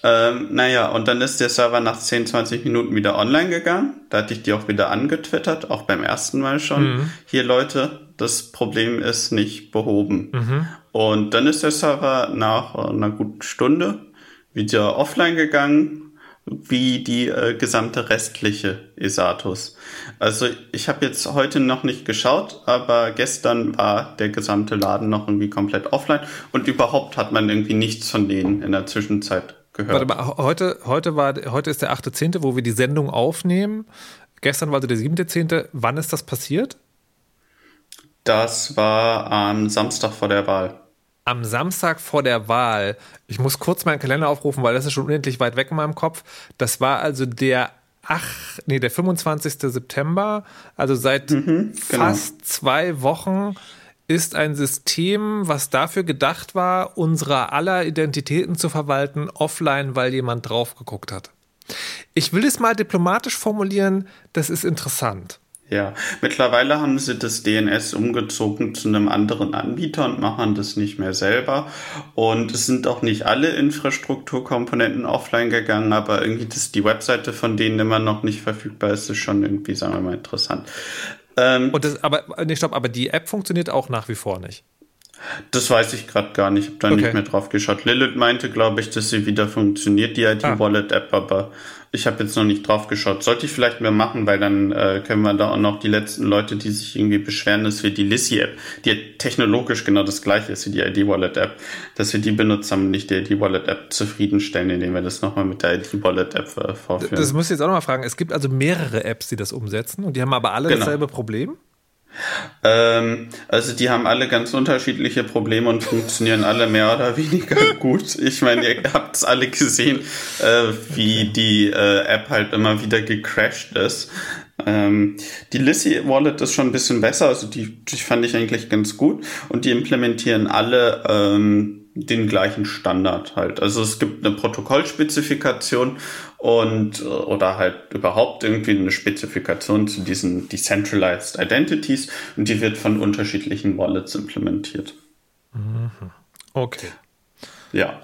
Ähm, naja, und dann ist der Server nach 10, 20 Minuten wieder online gegangen. Da hatte ich die auch wieder angetwittert, auch beim ersten Mal schon. Mhm. Hier Leute, das Problem ist nicht behoben. Mhm. Und dann ist der Server nach einer guten Stunde wieder offline gegangen, wie die äh, gesamte restliche Esatus. Also ich habe jetzt heute noch nicht geschaut, aber gestern war der gesamte Laden noch irgendwie komplett offline und überhaupt hat man irgendwie nichts von denen in der Zwischenzeit gehört. Warte mal, heute, heute, war, heute ist der 8.10., wo wir die Sendung aufnehmen. Gestern war also der 7.10. Wann ist das passiert? Das war am Samstag vor der Wahl am Samstag vor der Wahl, ich muss kurz meinen Kalender aufrufen, weil das ist schon unendlich weit weg in meinem Kopf. Das war also der ach, nee, der 25. September, also seit mhm, genau. fast zwei Wochen ist ein System, was dafür gedacht war, unsere aller Identitäten zu verwalten, offline, weil jemand drauf geguckt hat. Ich will es mal diplomatisch formulieren, das ist interessant. Ja, mittlerweile haben sie das DNS umgezogen zu einem anderen Anbieter und machen das nicht mehr selber. Und es sind auch nicht alle Infrastrukturkomponenten offline gegangen, aber irgendwie, dass die Webseite von denen immer noch nicht verfügbar ist, ist schon irgendwie, sagen wir mal, interessant. Ähm, und das, aber, nee, stopp, aber die App funktioniert auch nach wie vor nicht. Das weiß ich gerade gar nicht. Ich habe da okay. nicht mehr drauf geschaut. Lilith meinte, glaube ich, dass sie wieder funktioniert, die IT-Wallet-App, ah. aber ich habe jetzt noch nicht drauf geschaut. Sollte ich vielleicht mehr machen, weil dann äh, können wir da auch noch die letzten Leute, die sich irgendwie beschweren, dass wir die Lissy-App, die technologisch genau das gleiche ist wie die ID-Wallet-App, dass wir die benutzt haben, nicht die ID-Wallet-App zufriedenstellen, indem wir das nochmal mit der ID-Wallet-App äh, vorführen. Das muss ich jetzt auch nochmal fragen. Es gibt also mehrere Apps, die das umsetzen und die haben aber alle genau. dasselbe Problem? Ähm, also die haben alle ganz unterschiedliche Probleme und funktionieren alle mehr oder weniger *laughs* gut. Ich meine, ihr habt es alle gesehen, äh, wie die äh, App halt immer wieder gecrashed ist. Ähm, die Lissy Wallet ist schon ein bisschen besser, also die, die fand ich eigentlich ganz gut und die implementieren alle ähm, den gleichen Standard halt. Also es gibt eine Protokollspezifikation und äh, oder halt überhaupt irgendwie eine Spezifikation zu diesen Decentralized Identities und die wird von unterschiedlichen Wallets implementiert. Mhm. Okay. Ja.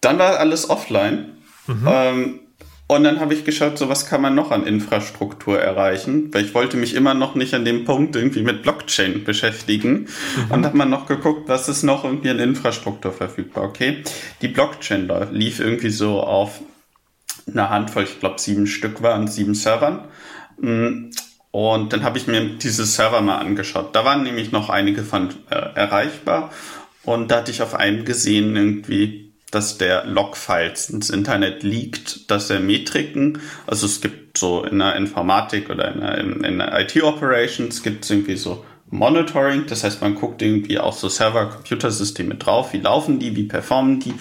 Dann war alles offline. Mhm. Ähm, und dann habe ich geschaut, so was kann man noch an Infrastruktur erreichen, weil ich wollte mich immer noch nicht an dem Punkt irgendwie mit Blockchain beschäftigen. Mhm. Und habe man noch geguckt, was ist noch irgendwie an Infrastruktur verfügbar. Okay, die Blockchain lief irgendwie so auf eine Handvoll, ich glaube sieben Stück waren, sieben Servern. Mm, und dann habe ich mir diese Server mal angeschaut. Da waren nämlich noch einige von äh, erreichbar. Und da hatte ich auf einem gesehen irgendwie dass der Logfiles ins Internet liegt, dass er Metriken, also es gibt so in der Informatik oder in der, in, in der IT-Operations gibt es irgendwie so Monitoring, das heißt, man guckt irgendwie auch so Server-Computersysteme drauf, wie laufen die, wie performen die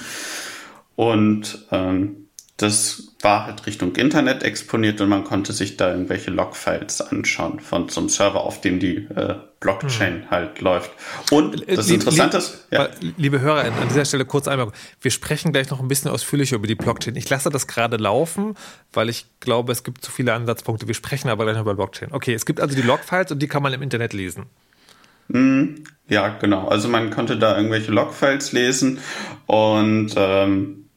und ähm, das war halt Richtung Internet exponiert und man konnte sich da irgendwelche Logfiles anschauen von so einem Server, auf dem die äh, Blockchain hm. halt läuft. Und äh, das Interessante ist, ja. liebe Hörer, an dieser Stelle kurz einmal, wir sprechen gleich noch ein bisschen ausführlicher über die Blockchain. Ich lasse das gerade laufen, weil ich glaube, es gibt zu viele Ansatzpunkte. Wir sprechen aber gleich noch über Blockchain. Okay, es gibt also die Logfiles und die kann man im Internet lesen. Mm, ja, genau. Also man konnte da irgendwelche Logfiles lesen und ähm,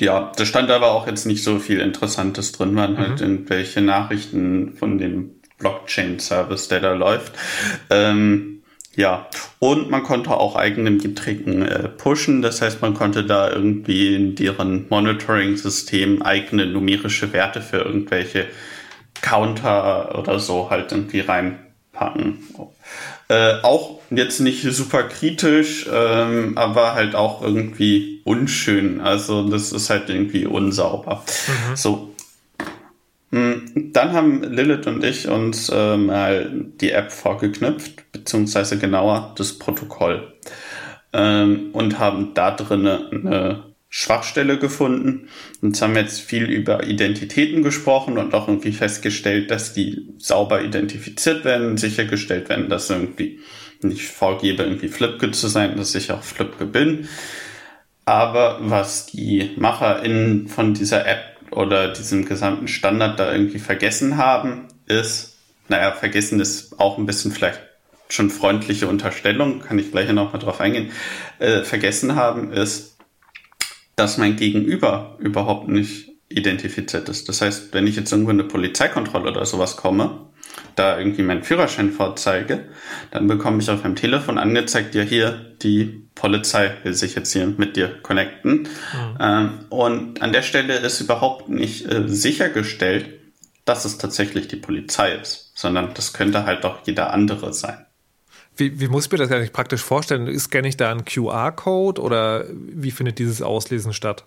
ja, da stand aber auch jetzt nicht so viel Interessantes drin, waren halt mhm. halt irgendwelche Nachrichten von dem Blockchain-Service, der da läuft. Ähm, ja, und man konnte auch eigene Metriken äh, pushen. Das heißt, man konnte da irgendwie in deren Monitoring-System eigene numerische Werte für irgendwelche Counter oder so halt irgendwie reinpacken. Äh, auch jetzt nicht super kritisch, ähm, aber halt auch irgendwie unschön. Also das ist halt irgendwie unsauber. Mhm. So. Hm, dann haben Lilith und ich uns äh, mal die App vorgeknüpft, beziehungsweise genauer das Protokoll. Ähm, und haben da drin eine Schwachstelle gefunden. Und haben jetzt viel über Identitäten gesprochen und auch irgendwie festgestellt, dass die sauber identifiziert werden, sichergestellt werden, dass irgendwie nicht vorgebe, irgendwie Flipke zu sein, dass ich auch Flipke bin. Aber was die MacherInnen von dieser App oder diesem gesamten Standard da irgendwie vergessen haben, ist, naja, vergessen ist auch ein bisschen vielleicht schon freundliche Unterstellung, kann ich gleich noch mal drauf eingehen, äh, vergessen haben, ist, dass mein Gegenüber überhaupt nicht identifiziert ist. Das heißt, wenn ich jetzt irgendwo in eine Polizeikontrolle oder sowas komme, da irgendwie meinen Führerschein vorzeige, dann bekomme ich auf meinem Telefon angezeigt, ja hier, die Polizei will sich jetzt hier mit dir connecten. Mhm. Ähm, und an der Stelle ist überhaupt nicht äh, sichergestellt, dass es tatsächlich die Polizei ist, sondern das könnte halt auch jeder andere sein. Wie, wie muss ich mir das eigentlich praktisch vorstellen? Scanne ich da einen QR-Code oder wie findet dieses Auslesen statt?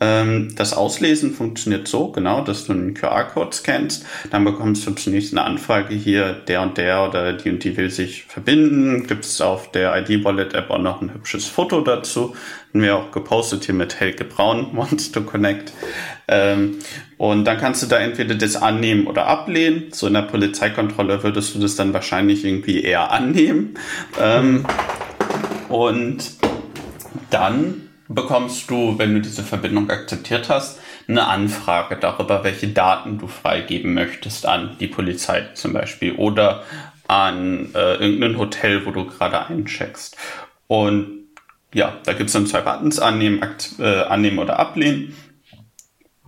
Ähm, das Auslesen funktioniert so, genau, dass du einen QR-Code scannst, dann bekommst du zunächst eine Anfrage hier, der und der oder die und die will sich verbinden. Gibt es auf der ID-Wallet-App auch noch ein hübsches Foto dazu. Haben wir auch gepostet hier mit Helge Braun, *laughs* to Connect. Ähm, und dann kannst du da entweder das annehmen oder ablehnen. So in der Polizeikontrolle würdest du das dann wahrscheinlich irgendwie eher annehmen. Ähm, und dann bekommst du, wenn du diese Verbindung akzeptiert hast, eine Anfrage darüber, welche Daten du freigeben möchtest an die Polizei zum Beispiel oder an äh, irgendein Hotel, wo du gerade eincheckst. Und ja, da gibt's dann zwei Buttons, annehmen, äh, annehmen oder ablehnen.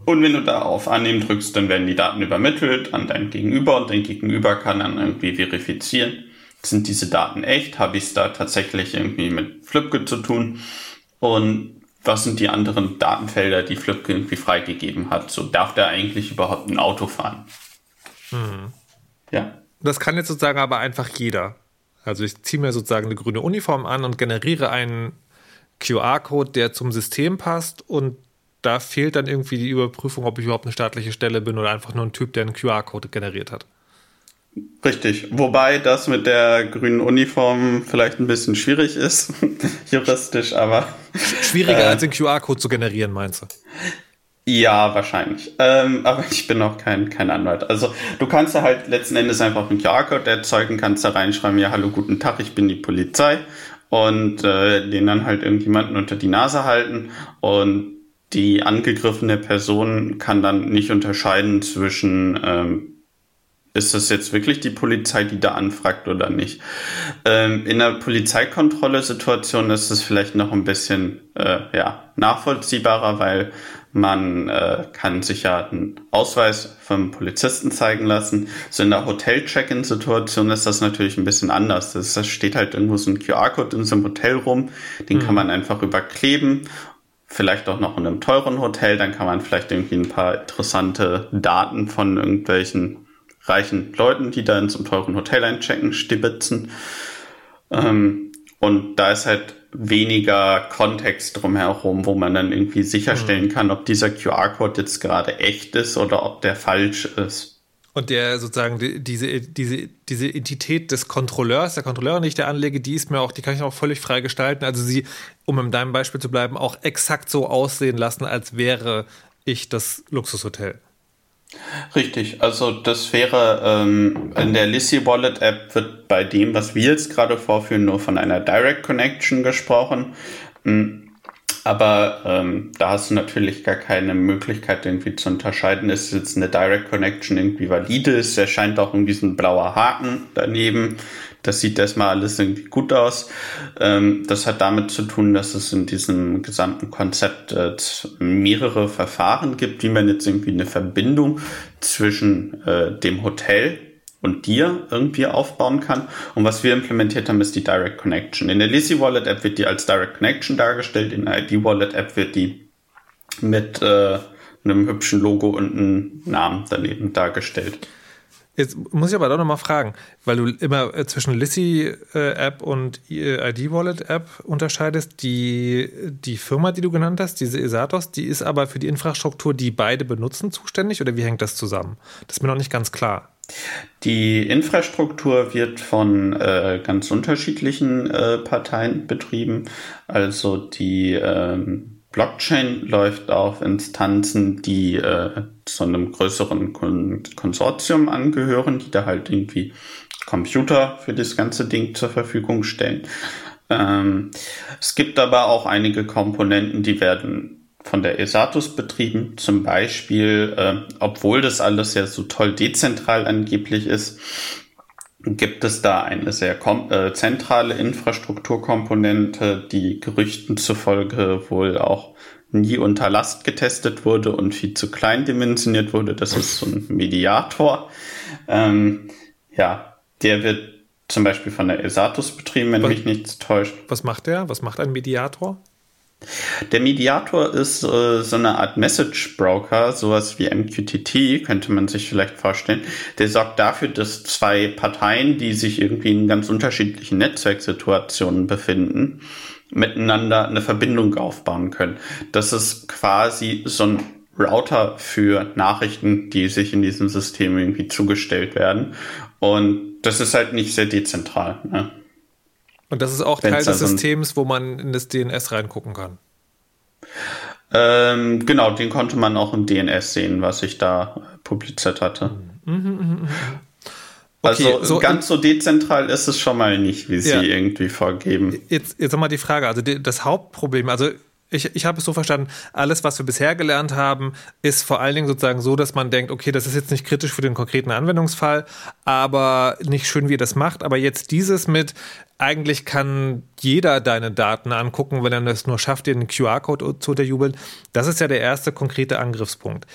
Und wenn du da auf Annehmen drückst, dann werden die Daten übermittelt an dein Gegenüber und dein Gegenüber kann dann irgendwie verifizieren, sind diese Daten echt, habe ich es da tatsächlich irgendwie mit Flipgrid zu tun und was sind die anderen Datenfelder, die Flipke irgendwie freigegeben hat? So darf der eigentlich überhaupt ein Auto fahren? Hm. Ja. Das kann jetzt sozusagen aber einfach jeder. Also ich ziehe mir sozusagen eine grüne Uniform an und generiere einen QR-Code, der zum System passt und da fehlt dann irgendwie die Überprüfung, ob ich überhaupt eine staatliche Stelle bin oder einfach nur ein Typ, der einen QR-Code generiert hat. Richtig. Wobei das mit der grünen Uniform vielleicht ein bisschen schwierig ist, *laughs* juristisch, aber. Schwieriger äh, als den QR-Code zu generieren, meinst du? Ja, wahrscheinlich. Ähm, aber ich bin auch kein, kein Anwalt. Also du kannst da halt letzten Endes einfach einen QR-Code erzeugen, kannst da reinschreiben, ja, hallo, guten Tag, ich bin die Polizei und äh, den dann halt irgendjemanden unter die Nase halten und die angegriffene Person kann dann nicht unterscheiden zwischen ähm, ist das jetzt wirklich die Polizei, die da anfragt oder nicht? Ähm, in der Polizeikontrolle-Situation ist es vielleicht noch ein bisschen äh, ja, nachvollziehbarer, weil man äh, kann sich ja einen Ausweis vom Polizisten zeigen lassen. So in der Hotel-Check-In-Situation ist das natürlich ein bisschen anders. Das, das steht halt irgendwo so ein QR-Code in so einem Hotel rum, den mhm. kann man einfach überkleben vielleicht auch noch in einem teuren Hotel, dann kann man vielleicht irgendwie ein paar interessante Daten von irgendwelchen reichen Leuten, die da in so einem teuren Hotel einchecken, stibitzen. Ähm, und da ist halt weniger Kontext drumherum, wo man dann irgendwie sicherstellen mhm. kann, ob dieser QR-Code jetzt gerade echt ist oder ob der falsch ist. Und der sozusagen die, diese, diese, diese Entität des Kontrolleurs, der Kontrolleurin, die ich da anlege, die ist mir auch, die kann ich auch völlig frei gestalten. Also sie, um in deinem Beispiel zu bleiben, auch exakt so aussehen lassen, als wäre ich das Luxushotel. Richtig, also das wäre ähm, in der Lissy Wallet App wird bei dem, was wir jetzt gerade vorführen, nur von einer Direct Connection gesprochen. Mm, aber ähm, da hast du natürlich gar keine Möglichkeit irgendwie zu unterscheiden, ist jetzt eine Direct Connection irgendwie valide, es erscheint auch irgendwie so ein blauer Haken daneben, das sieht erstmal alles irgendwie gut aus. Ähm, das hat damit zu tun, dass es in diesem gesamten Konzept äh, mehrere Verfahren gibt, wie man jetzt irgendwie eine Verbindung zwischen äh, dem Hotel und dir irgendwie aufbauen kann. Und was wir implementiert haben, ist die Direct Connection. In der Lizzy Wallet App wird die als Direct Connection dargestellt, in der ID Wallet App wird die mit äh, einem hübschen Logo und einem Namen daneben dargestellt. Jetzt muss ich aber doch nochmal fragen, weil du immer äh, zwischen Lissy-App äh, und äh, ID-Wallet-App unterscheidest. Die, die Firma, die du genannt hast, diese Esatos, die ist aber für die Infrastruktur, die beide benutzen, zuständig oder wie hängt das zusammen? Das ist mir noch nicht ganz klar. Die Infrastruktur wird von äh, ganz unterschiedlichen äh, Parteien betrieben. Also die ähm, Blockchain läuft auf Instanzen, die äh, zu einem größeren Kon Konsortium angehören, die da halt irgendwie Computer für das ganze Ding zur Verfügung stellen. Ähm, es gibt aber auch einige Komponenten, die werden von der Esatus betrieben. Zum Beispiel, äh, obwohl das alles ja so toll dezentral angeblich ist, gibt es da eine sehr äh, zentrale Infrastrukturkomponente, die Gerüchten zufolge wohl auch nie unter Last getestet wurde und viel zu klein dimensioniert wurde. Das ist so ein Mediator. Ähm, ja, der wird zum Beispiel von der Esatus betrieben, wenn was, mich nichts täuscht. Was macht der? Was macht ein Mediator? Der Mediator ist äh, so eine Art Message Broker, sowas wie MQTT, könnte man sich vielleicht vorstellen. Der sorgt dafür, dass zwei Parteien, die sich irgendwie in ganz unterschiedlichen Netzwerksituationen befinden, miteinander eine Verbindung aufbauen können. Das ist quasi so ein Router für Nachrichten, die sich in diesem System irgendwie zugestellt werden. Und das ist halt nicht sehr dezentral. Ne? Und das ist auch Teil des Systems, wo man in das DNS reingucken kann. Ähm, genau, den konnte man auch im DNS sehen, was ich da publiziert hatte. Mhm, mh, mh, mh. Okay, also so ganz so dezentral ist es schon mal nicht, wie sie ja. irgendwie vorgeben. Jetzt, jetzt nochmal die Frage, also die, das Hauptproblem, also ich, ich habe es so verstanden, alles, was wir bisher gelernt haben, ist vor allen Dingen sozusagen so, dass man denkt, okay, das ist jetzt nicht kritisch für den konkreten Anwendungsfall, aber nicht schön, wie ihr das macht. Aber jetzt dieses mit, eigentlich kann jeder deine Daten angucken, wenn er es nur schafft, dir einen QR-Code zu unterjubeln. Das ist ja der erste konkrete Angriffspunkt.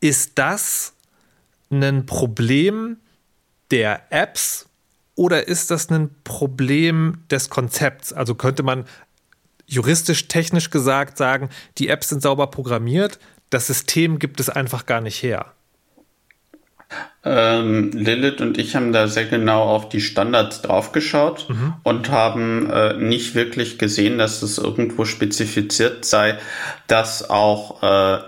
Ist das ein Problem der Apps oder ist das ein Problem des Konzepts? Also könnte man juristisch, technisch gesagt sagen, die Apps sind sauber programmiert, das System gibt es einfach gar nicht her. Ähm, Lilith und ich haben da sehr genau auf die Standards draufgeschaut mhm. und haben äh, nicht wirklich gesehen, dass es irgendwo spezifiziert sei, dass auch äh,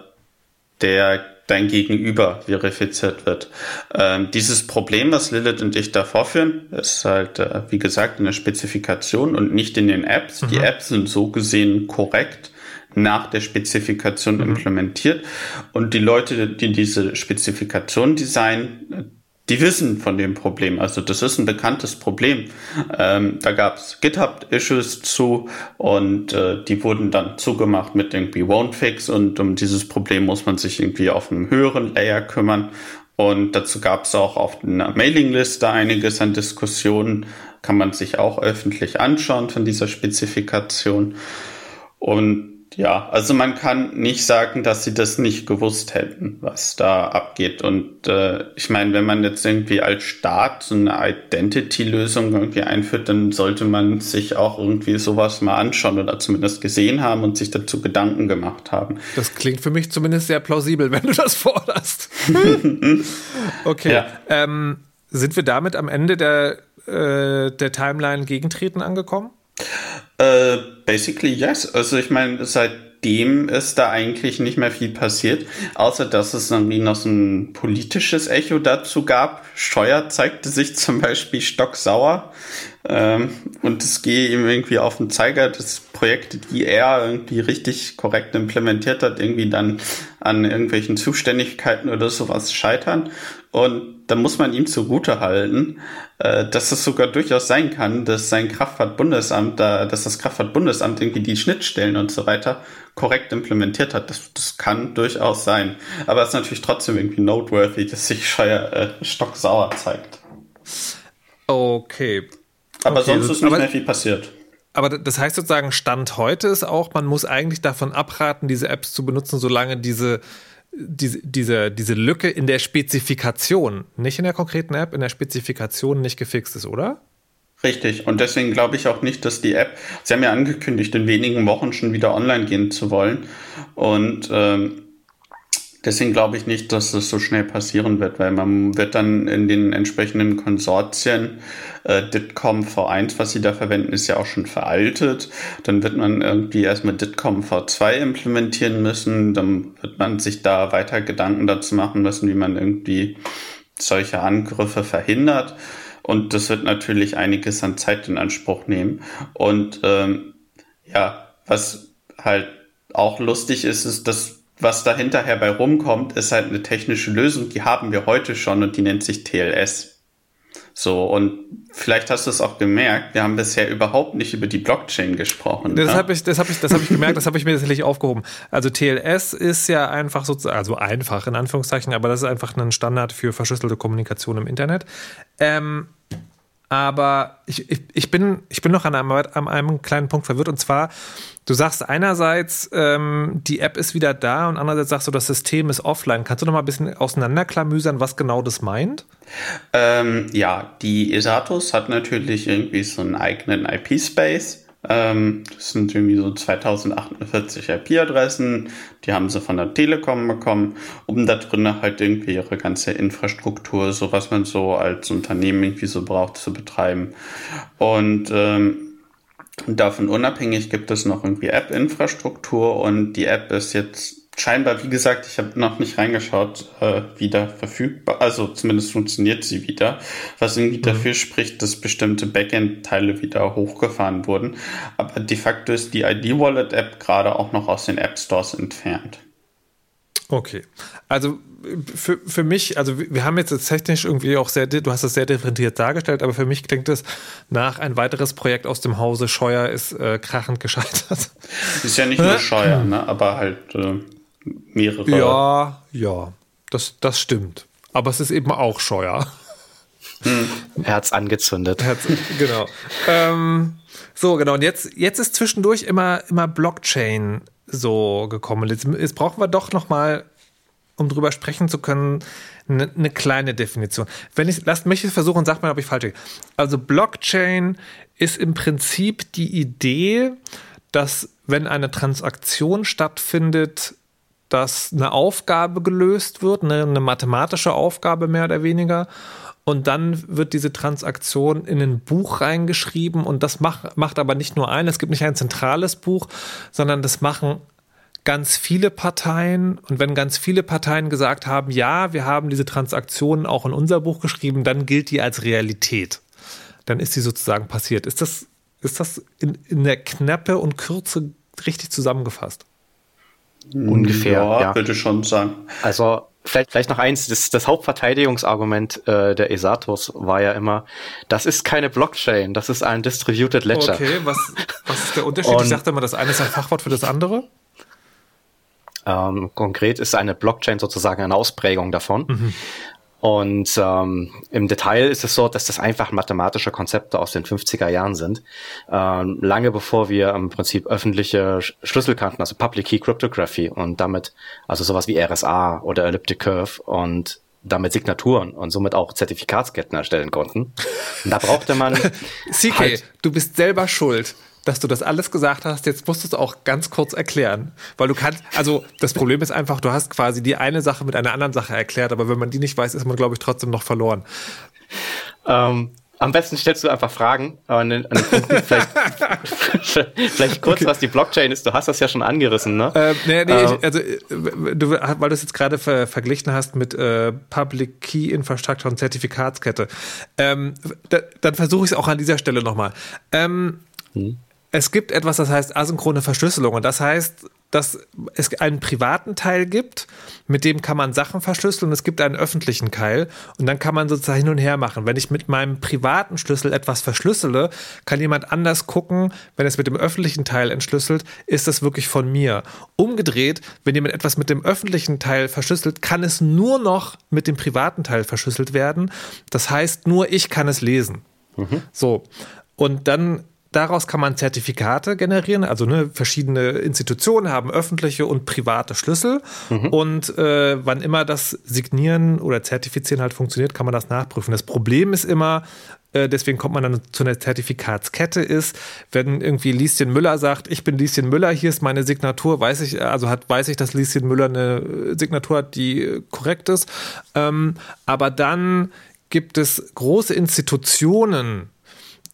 der dein Gegenüber verifiziert wird. Ähm, dieses Problem, was Lilith und ich da vorführen, ist halt, äh, wie gesagt, in der Spezifikation und nicht in den Apps. Mhm. Die Apps sind so gesehen korrekt nach der Spezifikation mhm. implementiert und die Leute, die diese Spezifikation designen, die wissen von dem Problem. Also das ist ein bekanntes Problem. Ähm, da gab es GitHub-Issues zu und äh, die wurden dann zugemacht mit irgendwie Won't-Fix und um dieses Problem muss man sich irgendwie auf einem höheren Layer kümmern. Und dazu gab es auch auf einer Mailingliste einiges an Diskussionen, kann man sich auch öffentlich anschauen von dieser Spezifikation. Und ja, also man kann nicht sagen, dass sie das nicht gewusst hätten, was da abgeht. Und äh, ich meine, wenn man jetzt irgendwie als Staat so eine Identity-Lösung irgendwie einführt, dann sollte man sich auch irgendwie sowas mal anschauen oder zumindest gesehen haben und sich dazu Gedanken gemacht haben. Das klingt für mich zumindest sehr plausibel, *laughs* wenn du das forderst. *laughs* okay. Ja. Ähm, sind wir damit am Ende der, äh, der Timeline Gegentreten angekommen? Äh, basically yes. Also ich meine, seitdem ist da eigentlich nicht mehr viel passiert, außer dass es irgendwie noch so ein politisches Echo dazu gab. Steuer zeigte sich *laughs* zum Beispiel stocksauer ähm, und es gehe ihm irgendwie auf den Zeiger, dass Projekte, die er irgendwie richtig korrekt implementiert hat, irgendwie dann an irgendwelchen Zuständigkeiten oder sowas scheitern. Und da muss man ihm zugute halten, äh, dass es sogar durchaus sein kann, dass sein Kraftfahrtbundesamt, da, dass das Kraftfahrtbundesamt irgendwie die Schnittstellen und so weiter korrekt implementiert hat. Das, das kann durchaus sein. Aber es ist natürlich trotzdem irgendwie noteworthy, dass sich Scheuer äh, stocksauer zeigt. Okay. Aber okay, sonst ist nicht mehr viel passiert. Aber das heißt sozusagen, Stand heute ist auch, man muss eigentlich davon abraten, diese Apps zu benutzen, solange diese, diese, diese, diese Lücke in der Spezifikation, nicht in der konkreten App, in der Spezifikation nicht gefixt ist, oder? Richtig. Und deswegen glaube ich auch nicht, dass die App, Sie haben ja angekündigt, in wenigen Wochen schon wieder online gehen zu wollen. Und ähm, Deswegen glaube ich nicht, dass das so schnell passieren wird, weil man wird dann in den entsprechenden Konsortien, äh, Ditcom V1, was sie da verwenden, ist ja auch schon veraltet. Dann wird man irgendwie erstmal Ditcom V2 implementieren müssen. Dann wird man sich da weiter Gedanken dazu machen müssen, wie man irgendwie solche Angriffe verhindert. Und das wird natürlich einiges an Zeit in Anspruch nehmen. Und ähm, ja, was halt auch lustig ist, ist, dass was da hinterher bei rumkommt, ist halt eine technische Lösung, die haben wir heute schon und die nennt sich TLS. So, und vielleicht hast du es auch gemerkt, wir haben bisher überhaupt nicht über die Blockchain gesprochen. Das ne? habe ich, das habe ich, das habe ich gemerkt, das habe ich mir tatsächlich aufgehoben. Also TLS ist ja einfach sozusagen, also einfach in Anführungszeichen, aber das ist einfach ein Standard für verschlüsselte Kommunikation im Internet. Ähm, aber ich, ich, ich, bin, ich bin noch an einem, an einem kleinen Punkt verwirrt und zwar, du sagst einerseits, ähm, die App ist wieder da und andererseits sagst du, das System ist offline. Kannst du noch mal ein bisschen auseinanderklamüsern, was genau das meint? Ähm, ja, die Esatus hat natürlich irgendwie so einen eigenen IP-Space ähm, das sind irgendwie so 2048 IP-Adressen, die haben sie von der Telekom bekommen, um da drinnen halt irgendwie ihre ganze Infrastruktur, so was man so als Unternehmen irgendwie so braucht, zu betreiben. Und ähm, davon unabhängig gibt es noch irgendwie App-Infrastruktur und die App ist jetzt scheinbar, wie gesagt, ich habe noch nicht reingeschaut, äh, wieder verfügbar. Also zumindest funktioniert sie wieder, was irgendwie mhm. dafür spricht, dass bestimmte Backend-Teile wieder hochgefahren wurden. Aber de facto ist die ID-Wallet-App gerade auch noch aus den App Stores entfernt. Okay. Also für, für mich, also wir haben jetzt technisch irgendwie auch sehr, du hast es sehr differenziert dargestellt, aber für mich klingt es nach ein weiteres Projekt aus dem Hause Scheuer ist äh, krachend gescheitert. Ist ja nicht nur *laughs* Scheuer, ne? aber halt äh, mehrere. Ja, ja, das, das stimmt. Aber es ist eben auch Scheuer. Hm. *laughs* Herz angezündet. Herz, genau. ähm, so, genau. Und jetzt, jetzt ist zwischendurch immer, immer Blockchain so gekommen. Jetzt, jetzt brauchen wir doch noch mal, um drüber sprechen zu können, eine, eine kleine Definition. Wenn ich, lasst mich versuchen, sagt mal, ob ich falsch liege. Also Blockchain ist im Prinzip die Idee, dass wenn eine Transaktion stattfindet, dass eine Aufgabe gelöst wird, eine, eine mathematische Aufgabe mehr oder weniger. Und dann wird diese Transaktion in ein Buch reingeschrieben und das macht, macht aber nicht nur ein, es gibt nicht ein zentrales Buch, sondern das machen ganz viele Parteien. Und wenn ganz viele Parteien gesagt haben, ja, wir haben diese Transaktion auch in unser Buch geschrieben, dann gilt die als Realität. Dann ist sie sozusagen passiert. Ist das, ist das in, in der Knappe und Kürze richtig zusammengefasst? Ungefähr. Ja, ja. würde schon sagen. Also vielleicht, vielleicht noch eins, das, das Hauptverteidigungsargument äh, der Esatos war ja immer, das ist keine Blockchain, das ist ein Distributed Ledger. Okay, was, was ist der Unterschied? Und, ich sagte immer, das eine ist ein Fachwort für das andere. Ähm, konkret ist eine Blockchain sozusagen eine Ausprägung davon. Mhm. Und ähm, im Detail ist es so, dass das einfach mathematische Konzepte aus den 50er Jahren sind. Ähm, lange bevor wir im Prinzip öffentliche Schlüssel kannten, also Public Key Cryptography und damit, also sowas wie RSA oder Elliptic Curve und damit Signaturen und somit auch Zertifikatsketten erstellen konnten. Und da brauchte man. *laughs* CK, halt du bist selber schuld dass du das alles gesagt hast. Jetzt musst du es auch ganz kurz erklären. Weil du kannst, also das Problem ist einfach, du hast quasi die eine Sache mit einer anderen Sache erklärt, aber wenn man die nicht weiß, ist man, glaube ich, trotzdem noch verloren. Ähm, am besten stellst du einfach Fragen. An den, an den *laughs* vielleicht, vielleicht kurz, okay. was die Blockchain ist. Du hast das ja schon angerissen, ne? Äh, nee, nee, ähm. ich, also, du, weil du es jetzt gerade ver verglichen hast mit äh, Public Key Infrastructure und Zertifikatskette. Ähm, da, dann versuche ich es auch an dieser Stelle nochmal. Ähm, hm es gibt etwas, das heißt asynchrone Verschlüsselung. Und das heißt, dass es einen privaten Teil gibt, mit dem kann man Sachen verschlüsseln und es gibt einen öffentlichen Teil und dann kann man sozusagen hin und her machen. Wenn ich mit meinem privaten Schlüssel etwas verschlüssele, kann jemand anders gucken, wenn es mit dem öffentlichen Teil entschlüsselt, ist das wirklich von mir. Umgedreht, wenn jemand etwas mit dem öffentlichen Teil verschlüsselt, kann es nur noch mit dem privaten Teil verschlüsselt werden. Das heißt, nur ich kann es lesen. Mhm. So. Und dann daraus kann man Zertifikate generieren. Also ne, verschiedene Institutionen haben öffentliche und private Schlüssel. Mhm. Und äh, wann immer das Signieren oder Zertifizieren halt funktioniert, kann man das nachprüfen. Das Problem ist immer, äh, deswegen kommt man dann zu einer Zertifikatskette ist, wenn irgendwie Lieschen Müller sagt, ich bin Lieschen Müller, hier ist meine Signatur, weiß ich, also hat, weiß ich, dass Lieschen Müller eine Signatur hat, die korrekt ist. Ähm, aber dann gibt es große Institutionen,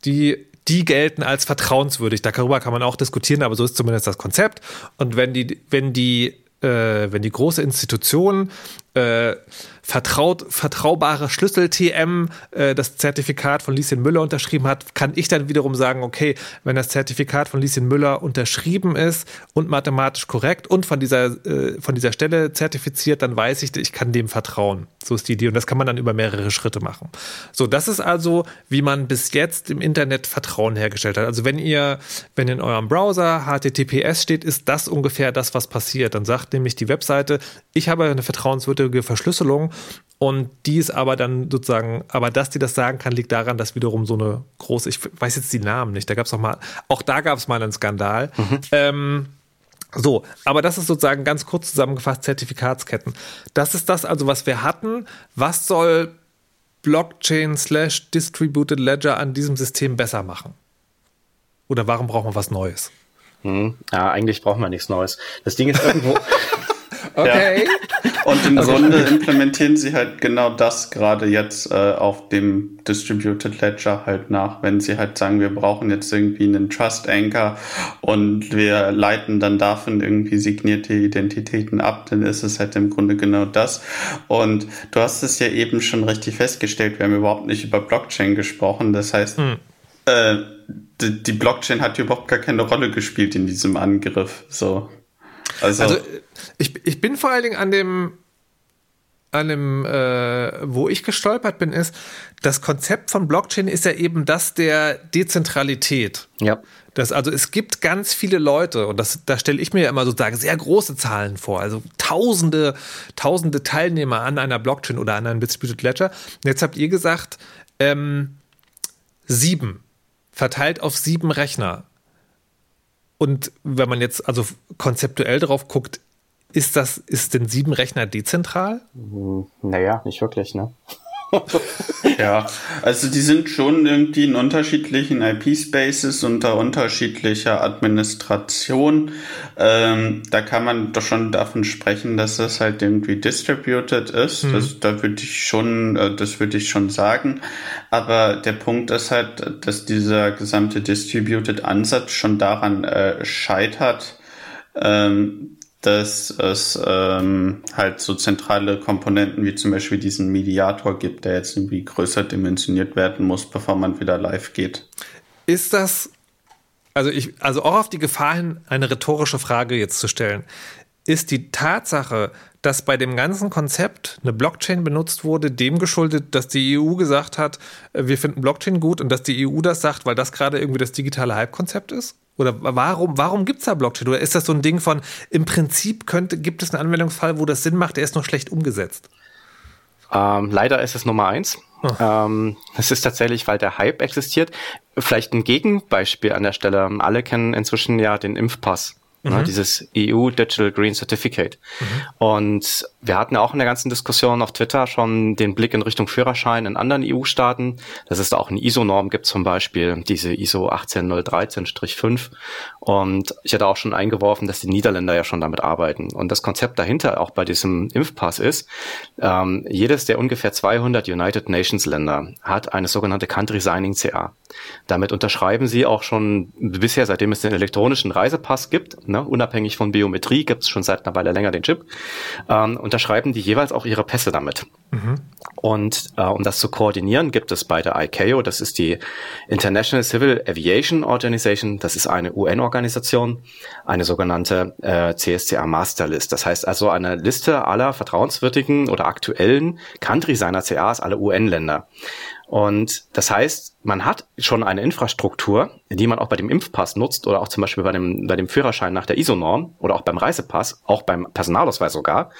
die die gelten als vertrauenswürdig. Darüber kann man auch diskutieren, aber so ist zumindest das Konzept. Und wenn die, wenn die, äh, wenn die große Institution äh, vertraut, vertraubare Schlüssel-TM äh, das Zertifikat von Lieschen Müller unterschrieben hat, kann ich dann wiederum sagen, okay, wenn das Zertifikat von Lieschen Müller unterschrieben ist und mathematisch korrekt und von dieser, äh, von dieser Stelle zertifiziert, dann weiß ich, ich kann dem vertrauen. So ist die Idee. Und das kann man dann über mehrere Schritte machen. So, das ist also, wie man bis jetzt im Internet Vertrauen hergestellt hat. Also wenn ihr, wenn in eurem Browser HTTPS steht, ist das ungefähr das, was passiert. Dann sagt nämlich die Webseite, ich habe eine vertrauenswürdige Verschlüsselung und die ist aber dann sozusagen, aber dass die das sagen kann, liegt daran, dass wiederum so eine große, ich weiß jetzt die Namen nicht, da gab es auch mal, auch da gab es mal einen Skandal. Mhm. Ähm, so, aber das ist sozusagen ganz kurz zusammengefasst Zertifikatsketten. Das ist das also, was wir hatten. Was soll Blockchain slash Distributed Ledger an diesem System besser machen? Oder warum braucht man was Neues? Hm, ja, eigentlich braucht man nichts Neues. Das Ding ist irgendwo. *laughs* Okay. Ja. Und im also, Grunde implementieren sie halt genau das gerade jetzt äh, auf dem Distributed Ledger halt nach, wenn sie halt sagen, wir brauchen jetzt irgendwie einen Trust Anchor und wir leiten dann davon irgendwie signierte Identitäten ab, dann ist es halt im Grunde genau das. Und du hast es ja eben schon richtig festgestellt, wir haben überhaupt nicht über Blockchain gesprochen, das heißt, hm. äh, die Blockchain hat überhaupt gar keine Rolle gespielt in diesem Angriff, so. Also, also ich, ich bin vor allen Dingen an dem, an dem, äh, wo ich gestolpert bin, ist, das Konzept von Blockchain ist ja eben das der Dezentralität. Ja. Das, also es gibt ganz viele Leute, und das, da stelle ich mir ja immer sozusagen sehr große Zahlen vor, also tausende, tausende Teilnehmer an einer Blockchain oder an einem Distributed Ledger. Und jetzt habt ihr gesagt, ähm, sieben, verteilt auf sieben Rechner. Und wenn man jetzt also konzeptuell drauf guckt, ist das, ist denn sieben Rechner dezentral? Hm, naja, nicht wirklich, ne? Ja, also die sind schon irgendwie in unterschiedlichen IP-Spaces unter unterschiedlicher Administration. Ähm, da kann man doch schon davon sprechen, dass das halt irgendwie distributed ist. Mhm. Das, da würde ich schon, äh, das würde ich schon sagen. Aber der Punkt ist halt, dass dieser gesamte distributed Ansatz schon daran äh, scheitert, ähm, dass es ähm, halt so zentrale Komponenten wie zum Beispiel diesen Mediator gibt, der jetzt irgendwie größer dimensioniert werden muss, bevor man wieder live geht. Ist das, also ich, also auch auf die Gefahr hin, eine rhetorische Frage jetzt zu stellen, ist die Tatsache, dass bei dem ganzen Konzept eine Blockchain benutzt wurde, dem geschuldet, dass die EU gesagt hat, äh, wir finden Blockchain gut und dass die EU das sagt, weil das gerade irgendwie das digitale Hype-Konzept ist? Oder warum, warum gibt es da Blockchain? Oder ist das so ein Ding von, im Prinzip könnte, gibt es einen Anwendungsfall, wo das Sinn macht, der ist noch schlecht umgesetzt? Ähm, leider ist es Nummer eins. Oh. Ähm, es ist tatsächlich, weil der Hype existiert. Vielleicht ein Gegenbeispiel an der Stelle. Alle kennen inzwischen ja den Impfpass. Ne, mhm. Ne, dieses EU Digital Green Certificate. Mhm. Und wir hatten auch in der ganzen Diskussion auf Twitter schon den Blick in Richtung Führerschein in anderen EU-Staaten. Dass es da auch eine ISO-Norm gibt zum Beispiel, diese ISO 18013-5. Und ich hatte auch schon eingeworfen, dass die Niederländer ja schon damit arbeiten. Und das Konzept dahinter auch bei diesem Impfpass ist, ähm, jedes der ungefähr 200 United Nations Länder hat eine sogenannte Country Signing CA. Damit unterschreiben sie auch schon bisher, seitdem es den elektronischen Reisepass gibt, ne, unabhängig von Biometrie, gibt es schon seit einer Weile länger den Chip, ähm, unterschreiben die jeweils auch ihre Pässe damit. Mhm. Und äh, um das zu koordinieren, gibt es bei der ICAO, das ist die International Civil Aviation Organization, das ist eine UN-Organisation, eine sogenannte äh, CSCA Master List. Das heißt also eine Liste aller vertrauenswürdigen oder aktuellen Country seiner CAs, alle UN-Länder. Und das heißt, man hat schon eine Infrastruktur, die man auch bei dem Impfpass nutzt oder auch zum Beispiel bei dem, bei dem Führerschein nach der ISO-Norm oder auch beim Reisepass, auch beim Personalausweis sogar,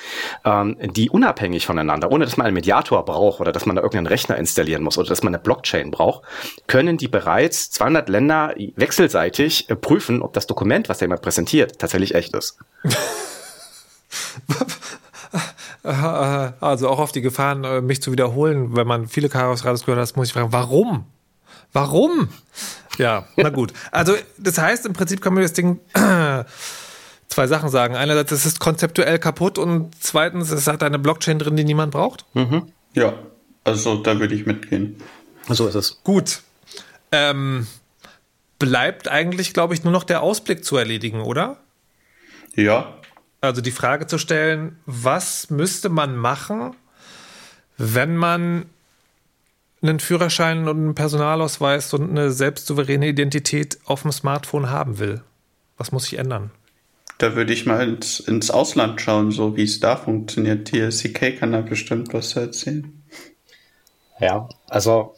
ähm, die unabhängig voneinander, ohne dass man einen Mediator braucht oder dass man da irgendeinen Rechner installieren muss oder dass man eine Blockchain braucht, können die bereits 200 Länder wechselseitig äh, prüfen, ob das Dokument, was der jemand präsentiert, tatsächlich echt ist. *laughs* Also auch auf die Gefahren, äh, mich zu wiederholen, wenn man viele Chaos Radios gehört hat, muss ich fragen, warum? Warum? Ja, na *laughs* gut. Also das heißt, im Prinzip kann man das Ding *clears throat* zwei Sachen sagen. Einerseits, es ist konzeptuell kaputt und zweitens, es hat eine Blockchain drin, die niemand braucht. Mhm. Ja, also da würde ich mitgehen. So ist es. Gut. Ähm, bleibt eigentlich, glaube ich, nur noch der Ausblick zu erledigen, oder? Ja, also die Frage zu stellen, was müsste man machen, wenn man einen Führerschein und einen Personalausweis und eine selbstsouveräne Identität auf dem Smartphone haben will? Was muss sich ändern? Da würde ich mal ins, ins Ausland schauen, so wie es da funktioniert. TSCK kann da bestimmt was erzählen. Ja, also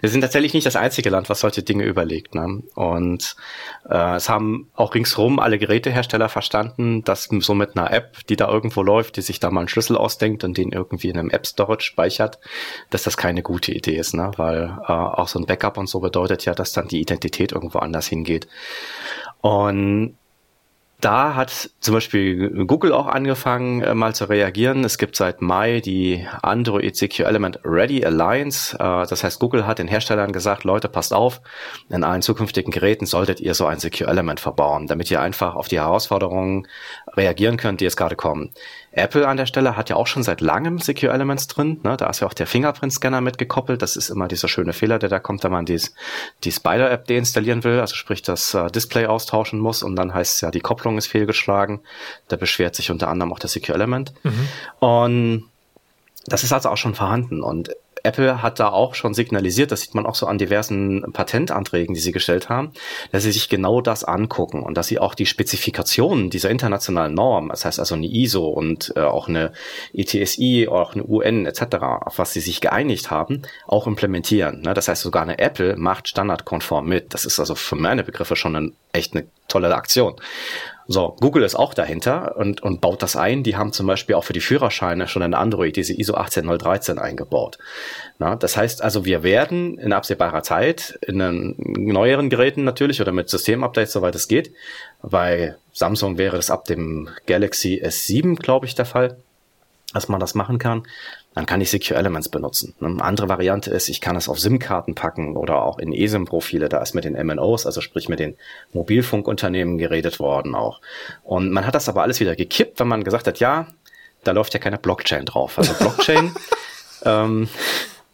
wir sind tatsächlich nicht das einzige Land, was solche Dinge überlegt. Ne? Und äh, es haben auch ringsherum alle Gerätehersteller verstanden, dass so mit einer App, die da irgendwo läuft, die sich da mal einen Schlüssel ausdenkt und den irgendwie in einem App Storage speichert, dass das keine gute Idee ist, ne? weil äh, auch so ein Backup und so bedeutet ja, dass dann die Identität irgendwo anders hingeht. Und da hat zum Beispiel Google auch angefangen, äh, mal zu reagieren. Es gibt seit Mai die Android Secure Element Ready Alliance. Äh, das heißt, Google hat den Herstellern gesagt, Leute, passt auf, in allen zukünftigen Geräten solltet ihr so ein Secure Element verbauen, damit ihr einfach auf die Herausforderungen reagieren könnt, die jetzt gerade kommen. Apple an der Stelle hat ja auch schon seit langem Secure Elements drin. Ne? Da ist ja auch der Fingerprint-Scanner mitgekoppelt. Das ist immer dieser schöne Fehler, der da kommt, wenn man dies, die Spider-App deinstallieren will, also sprich das äh, Display austauschen muss und dann heißt es ja, die Kopplung ist fehlgeschlagen. Da beschwert sich unter anderem auch das Secure Element. Mhm. Und das ist also auch schon vorhanden. Und Apple hat da auch schon signalisiert, das sieht man auch so an diversen Patentanträgen, die sie gestellt haben, dass sie sich genau das angucken und dass sie auch die Spezifikationen dieser internationalen Norm, das heißt also eine ISO und äh, auch eine ETSI, auch eine UN etc., auf was sie sich geeinigt haben, auch implementieren. Ne? Das heißt sogar eine Apple macht standardkonform mit. Das ist also für meine Begriffe schon ein, echt eine tolle Aktion. So, Google ist auch dahinter und, und baut das ein. Die haben zum Beispiel auch für die Führerscheine schon in Android diese ISO 18013 eingebaut. Na, das heißt also, wir werden in absehbarer Zeit in den neueren Geräten natürlich oder mit Systemupdates, soweit es geht, bei Samsung wäre das ab dem Galaxy S7, glaube ich, der Fall, dass man das machen kann dann kann ich Secure Elements benutzen. Eine andere Variante ist, ich kann es auf SIM-Karten packen oder auch in eSIM-Profile. Da ist mit den MNOs, also sprich mit den Mobilfunkunternehmen geredet worden auch. Und man hat das aber alles wieder gekippt, wenn man gesagt hat, ja, da läuft ja keine Blockchain drauf. Also Blockchain *laughs* ähm,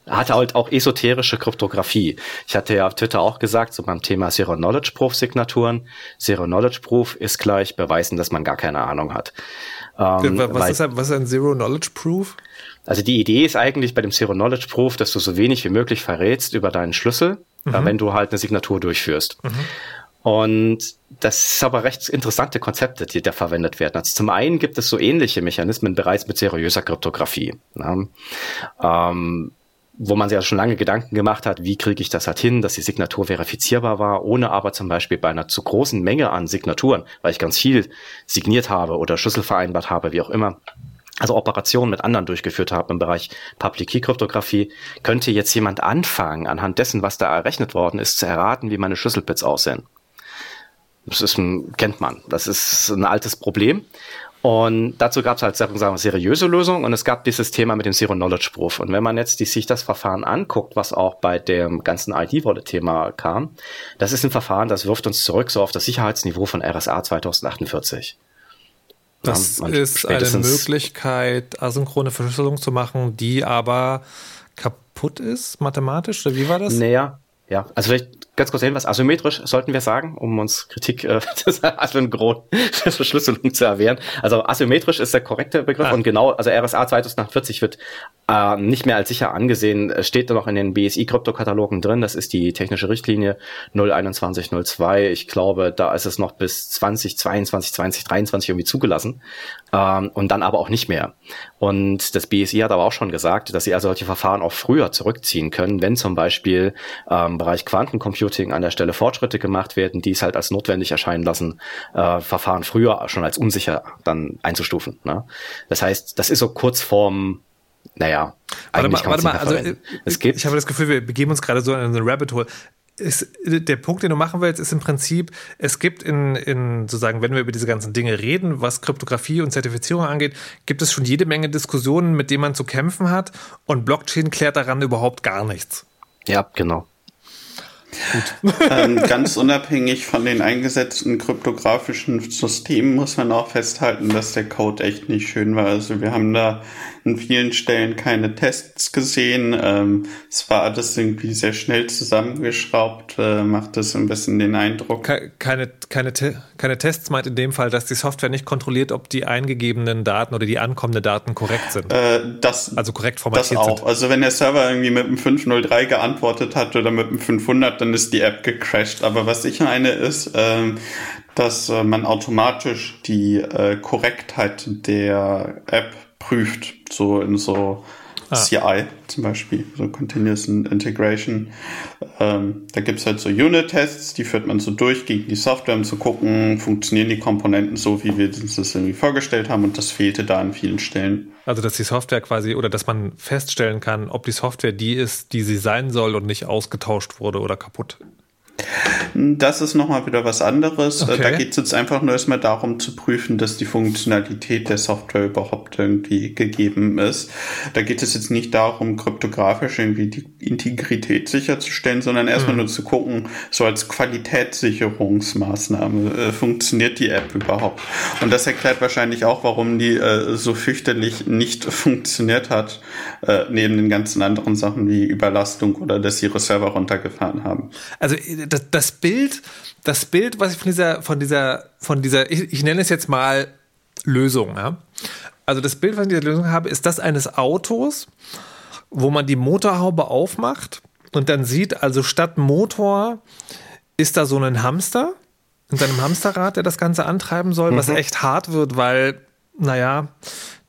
hat halt auch esoterische Kryptographie. Ich hatte ja auf Twitter auch gesagt, so beim Thema Zero Knowledge Proof Signaturen. Zero Knowledge Proof ist gleich beweisen, dass man gar keine Ahnung hat. Ähm, was, ist ein, was ist ein Zero Knowledge Proof? Also die Idee ist eigentlich bei dem Zero Knowledge Proof, dass du so wenig wie möglich verrätst über deinen Schlüssel, mhm. wenn du halt eine Signatur durchführst. Mhm. Und das ist aber recht interessante Konzepte, die da verwendet werden. Also zum einen gibt es so ähnliche Mechanismen bereits mit seriöser Kryptographie. Ne? Ähm, wo man sich ja schon lange Gedanken gemacht hat, wie kriege ich das halt hin, dass die Signatur verifizierbar war, ohne aber zum Beispiel bei einer zu großen Menge an Signaturen, weil ich ganz viel signiert habe oder Schlüssel vereinbart habe, wie auch immer, also Operationen mit anderen durchgeführt habe im Bereich Public Key Kryptographie, könnte jetzt jemand anfangen, anhand dessen, was da errechnet worden ist, zu erraten, wie meine Schlüsselbits aussehen. Das ist ein, kennt man. Das ist ein altes Problem. Und dazu gab es halt sagen wir, seriöse Lösungen und es gab dieses Thema mit dem Zero Knowledge Proof. Und wenn man jetzt die, sich das Verfahren anguckt, was auch bei dem ganzen ID-Wallet-Thema kam, das ist ein Verfahren, das wirft uns zurück so auf das Sicherheitsniveau von RSA 2048. Das ja, ist eine Möglichkeit, asynchrone Verschlüsselung zu machen, die aber kaputt ist, mathematisch, oder wie war das? Naja, ja, also vielleicht ganz kurz hin, was asymmetrisch sollten wir sagen, um uns Kritik äh, *laughs* Asynchron *laughs* Verschlüsselung zu erwehren. Also asymmetrisch ist der korrekte Begriff ah. und genau, also RSA 2048 wird äh, nicht mehr als sicher angesehen, steht da noch in den BSI-Kryptokatalogen drin. Das ist die technische Richtlinie 02102. Ich glaube, da ist es noch bis 2022, 2023 irgendwie zugelassen ähm, und dann aber auch nicht mehr. Und das BSI hat aber auch schon gesagt, dass sie also solche Verfahren auch früher zurückziehen können, wenn zum Beispiel ähm, Bereich Quantencomputing an der Stelle Fortschritte gemacht werden, die es halt als notwendig erscheinen lassen, äh, Verfahren früher schon als unsicher dann einzustufen. Ne? Das heißt, das ist so kurz vorm naja, warte mal, warte mal, also es gibt, ich habe das Gefühl, wir begeben uns gerade so in einen Rabbit Hole. Ist, der Punkt, den du machen willst, ist im Prinzip, es gibt in, in sozusagen, wenn wir über diese ganzen Dinge reden, was Kryptographie und Zertifizierung angeht, gibt es schon jede Menge Diskussionen, mit denen man zu kämpfen hat und Blockchain klärt daran überhaupt gar nichts. Ja, genau. *laughs* Ähm, ganz unabhängig von den eingesetzten kryptografischen Systemen muss man auch festhalten, dass der Code echt nicht schön war. Also wir haben da an vielen Stellen keine Tests gesehen. Ähm, es war alles irgendwie sehr schnell zusammengeschraubt, äh, macht das ein bisschen den Eindruck. Keine, keine, keine Tests meint in dem Fall, dass die Software nicht kontrolliert, ob die eingegebenen Daten oder die ankommenden Daten korrekt sind. Äh, das, also korrekt formatiert das auch. Sind. Also wenn der Server irgendwie mit dem 503 geantwortet hat oder mit dem 500, dann ist die App gecrashed. Aber was ich meine ist, ähm, dass äh, man automatisch die äh, Korrektheit der App prüft, so in so ah. CI zum Beispiel, so Continuous Integration. Ähm, da gibt's halt so Unit-Tests, die führt man so durch gegen die Software, um zu gucken, funktionieren die Komponenten so, wie wir uns das irgendwie vorgestellt haben und das fehlte da an vielen Stellen. Also dass die Software quasi oder dass man feststellen kann, ob die Software die ist, die sie sein soll und nicht ausgetauscht wurde oder kaputt das ist nochmal wieder was anderes. Äh, okay. Da geht es jetzt einfach nur erstmal darum zu prüfen, dass die Funktionalität der Software überhaupt irgendwie gegeben ist. Da geht es jetzt nicht darum, kryptografisch irgendwie die Integrität sicherzustellen, sondern erstmal mhm. nur zu gucken, so als Qualitätssicherungsmaßnahme, äh, funktioniert die App überhaupt? Und das erklärt wahrscheinlich auch, warum die äh, so fürchterlich nicht funktioniert hat, äh, neben den ganzen anderen Sachen wie Überlastung oder dass sie ihre Server runtergefahren haben. Also das, das Bild, das Bild, was ich von dieser, von dieser, von dieser, ich, ich nenne es jetzt mal Lösung, ja? Also das Bild, was ich dieser Lösung habe, ist das eines Autos, wo man die Motorhaube aufmacht und dann sieht, also statt Motor ist da so ein Hamster in seinem Hamsterrad, der das Ganze antreiben soll, mhm. was echt hart wird, weil, naja,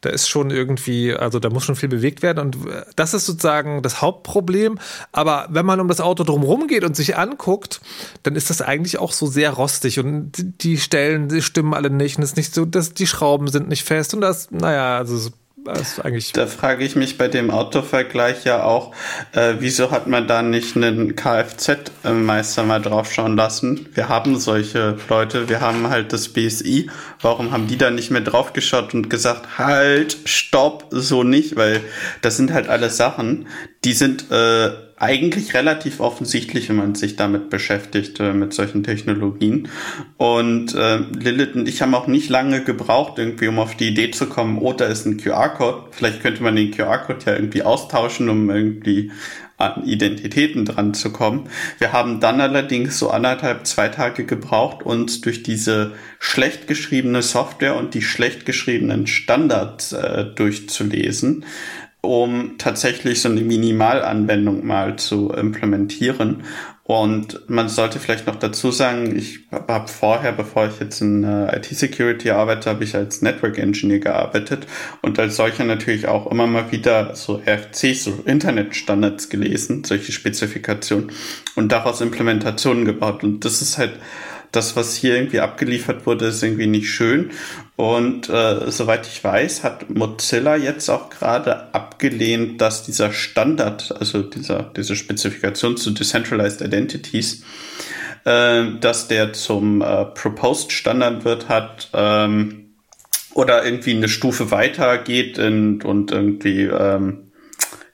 da ist schon irgendwie, also da muss schon viel bewegt werden und äh, das ist sozusagen das Hauptproblem. Aber wenn man um das Auto drumherum geht und sich anguckt, dann ist das eigentlich auch so sehr rostig und die Stellen, die stimmen alle nicht und es ist nicht so, dass die Schrauben sind nicht fest und das, naja, also da frage ich mich bei dem Autovergleich ja auch, äh, wieso hat man da nicht einen Kfz-Meister mal draufschauen lassen? Wir haben solche Leute, wir haben halt das BSI. Warum haben die da nicht mehr draufgeschaut und gesagt, halt, stopp, so nicht? Weil das sind halt alles Sachen, die sind äh, eigentlich relativ offensichtlich, wenn man sich damit beschäftigt, äh, mit solchen Technologien. Und äh, Lilith und ich haben auch nicht lange gebraucht, irgendwie, um auf die Idee zu kommen, oh, da ist ein QR-Code. Vielleicht könnte man den QR-Code ja irgendwie austauschen, um irgendwie an Identitäten dran zu kommen. Wir haben dann allerdings so anderthalb, zwei Tage gebraucht, uns durch diese schlecht geschriebene Software und die schlecht geschriebenen Standards äh, durchzulesen um tatsächlich so eine Minimalanwendung mal zu implementieren. Und man sollte vielleicht noch dazu sagen, ich habe vorher, bevor ich jetzt in äh, IT-Security arbeite, habe ich als Network Engineer gearbeitet und als solcher natürlich auch immer mal wieder so RFCs, so Internetstandards gelesen, solche Spezifikationen und daraus Implementationen gebaut. Und das ist halt das, was hier irgendwie abgeliefert wurde, ist irgendwie nicht schön. Und äh, soweit ich weiß, hat Mozilla jetzt auch gerade abgelehnt, dass dieser Standard, also dieser, diese Spezifikation zu Decentralized Identities, äh, dass der zum äh, Proposed Standard wird, hat ähm, oder irgendwie eine Stufe weiter geht und, und irgendwie ähm,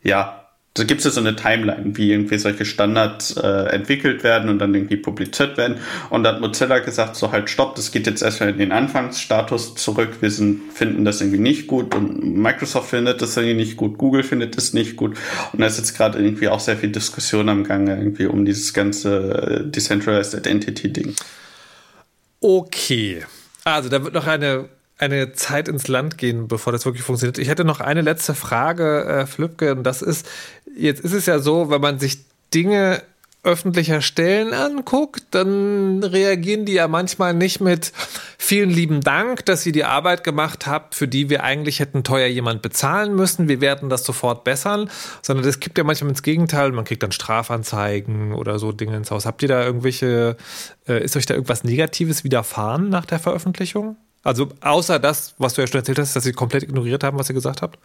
ja da gibt es ja so eine Timeline, wie irgendwie solche Standards äh, entwickelt werden und dann irgendwie publiziert werden. Und da hat Mozilla gesagt, so halt stopp, das geht jetzt erstmal in den Anfangsstatus zurück. Wir sind, finden das irgendwie nicht gut und Microsoft findet das irgendwie nicht gut, Google findet das nicht gut. Und da ist jetzt gerade irgendwie auch sehr viel Diskussion am Gange irgendwie um dieses ganze äh, Decentralized Identity Ding. Okay. Also da wird noch eine eine Zeit ins Land gehen, bevor das wirklich funktioniert. Ich hätte noch eine letzte Frage, äh, Flübke, und das ist, jetzt ist es ja so, wenn man sich Dinge öffentlicher Stellen anguckt, dann reagieren die ja manchmal nicht mit vielen lieben Dank, dass ihr die Arbeit gemacht habt, für die wir eigentlich hätten teuer jemand bezahlen müssen. Wir werden das sofort bessern, sondern das kippt ja manchmal ins Gegenteil. Man kriegt dann Strafanzeigen oder so Dinge ins Haus. Habt ihr da irgendwelche, äh, ist euch da irgendwas Negatives widerfahren nach der Veröffentlichung? Also außer das, was du ja schon erzählt hast, dass sie komplett ignoriert haben, was ihr gesagt habt?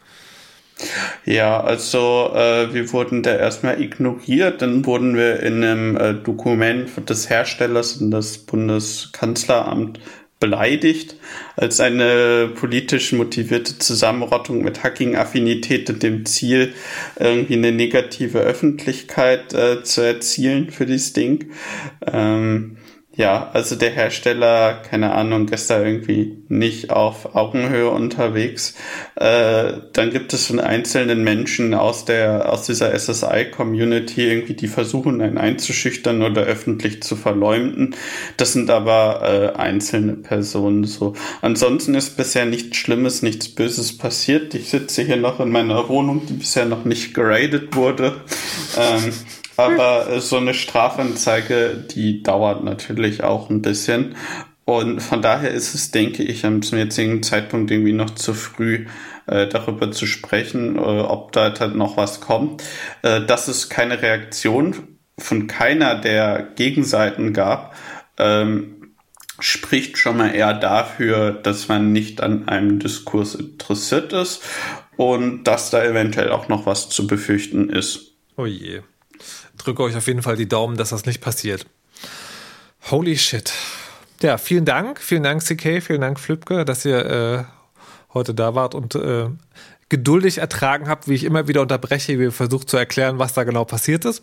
Ja, also äh, wir wurden da erstmal ignoriert, dann wurden wir in einem äh, Dokument des Herstellers in das Bundeskanzleramt beleidigt als eine politisch motivierte Zusammenrottung mit Hacking-Affinität und dem Ziel, irgendwie eine negative Öffentlichkeit äh, zu erzielen für dieses Ding. Ähm, ja, also der Hersteller, keine Ahnung, ist da irgendwie nicht auf Augenhöhe unterwegs. Äh, dann gibt es von einzelnen Menschen aus der aus dieser SSI-Community irgendwie, die versuchen, einen einzuschüchtern oder öffentlich zu verleumden. Das sind aber äh, einzelne Personen so. Ansonsten ist bisher nichts Schlimmes, nichts Böses passiert. Ich sitze hier noch in meiner Wohnung, die bisher noch nicht geradet wurde. Ähm, aber äh, so eine Strafanzeige, die dauert natürlich auch ein bisschen. Und von daher ist es, denke ich, zum jetzigen Zeitpunkt irgendwie noch zu früh, äh, darüber zu sprechen, äh, ob da noch was kommt. Äh, dass es keine Reaktion von keiner der Gegenseiten gab, ähm, spricht schon mal eher dafür, dass man nicht an einem Diskurs interessiert ist und dass da eventuell auch noch was zu befürchten ist. Oh je drücke euch auf jeden Fall die Daumen, dass das nicht passiert. Holy shit. Ja, vielen Dank. Vielen Dank, CK. Vielen Dank, Flipke, dass ihr äh, heute da wart und äh, geduldig ertragen habt, wie ich immer wieder unterbreche, wie versucht zu erklären, was da genau passiert ist.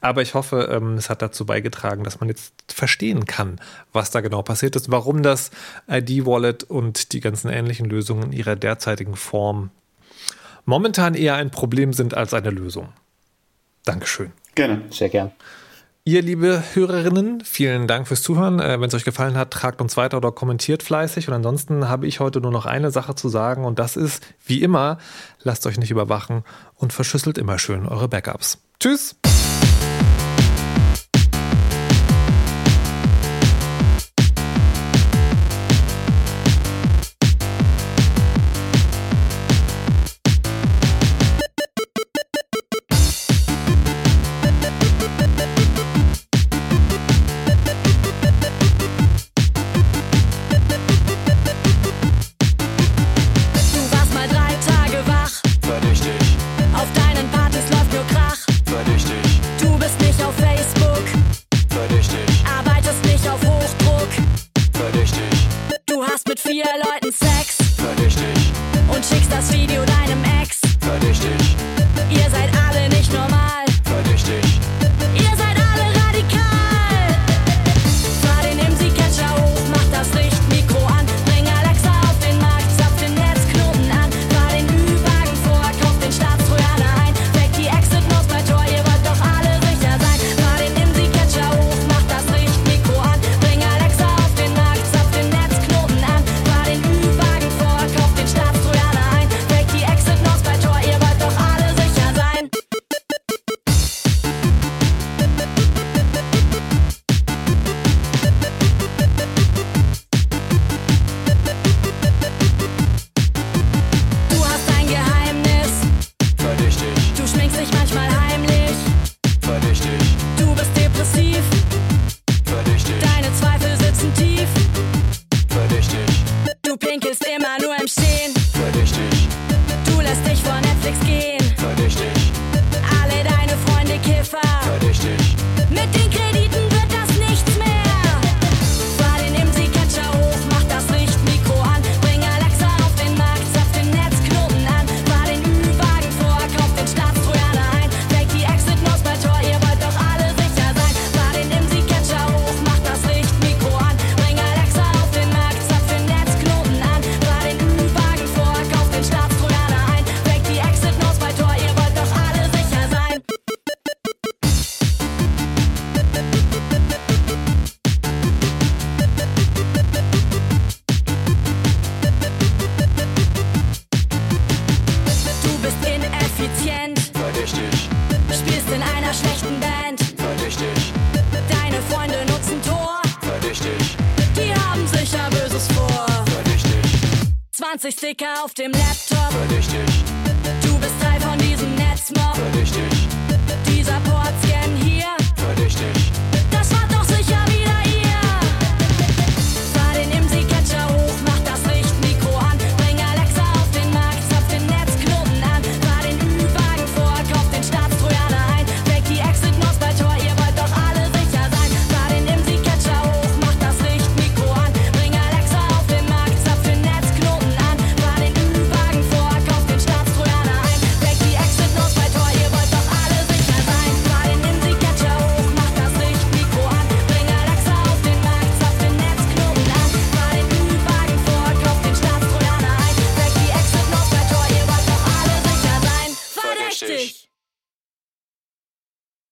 Aber ich hoffe, ähm, es hat dazu beigetragen, dass man jetzt verstehen kann, was da genau passiert ist, warum das ID-Wallet und die ganzen ähnlichen Lösungen in ihrer derzeitigen Form momentan eher ein Problem sind als eine Lösung. Dankeschön. Gerne. Sehr gern. Ihr, liebe Hörerinnen, vielen Dank fürs Zuhören. Äh, Wenn es euch gefallen hat, tragt uns weiter oder kommentiert fleißig. Und ansonsten habe ich heute nur noch eine Sache zu sagen und das ist, wie immer, lasst euch nicht überwachen und verschüsselt immer schön eure Backups. Tschüss!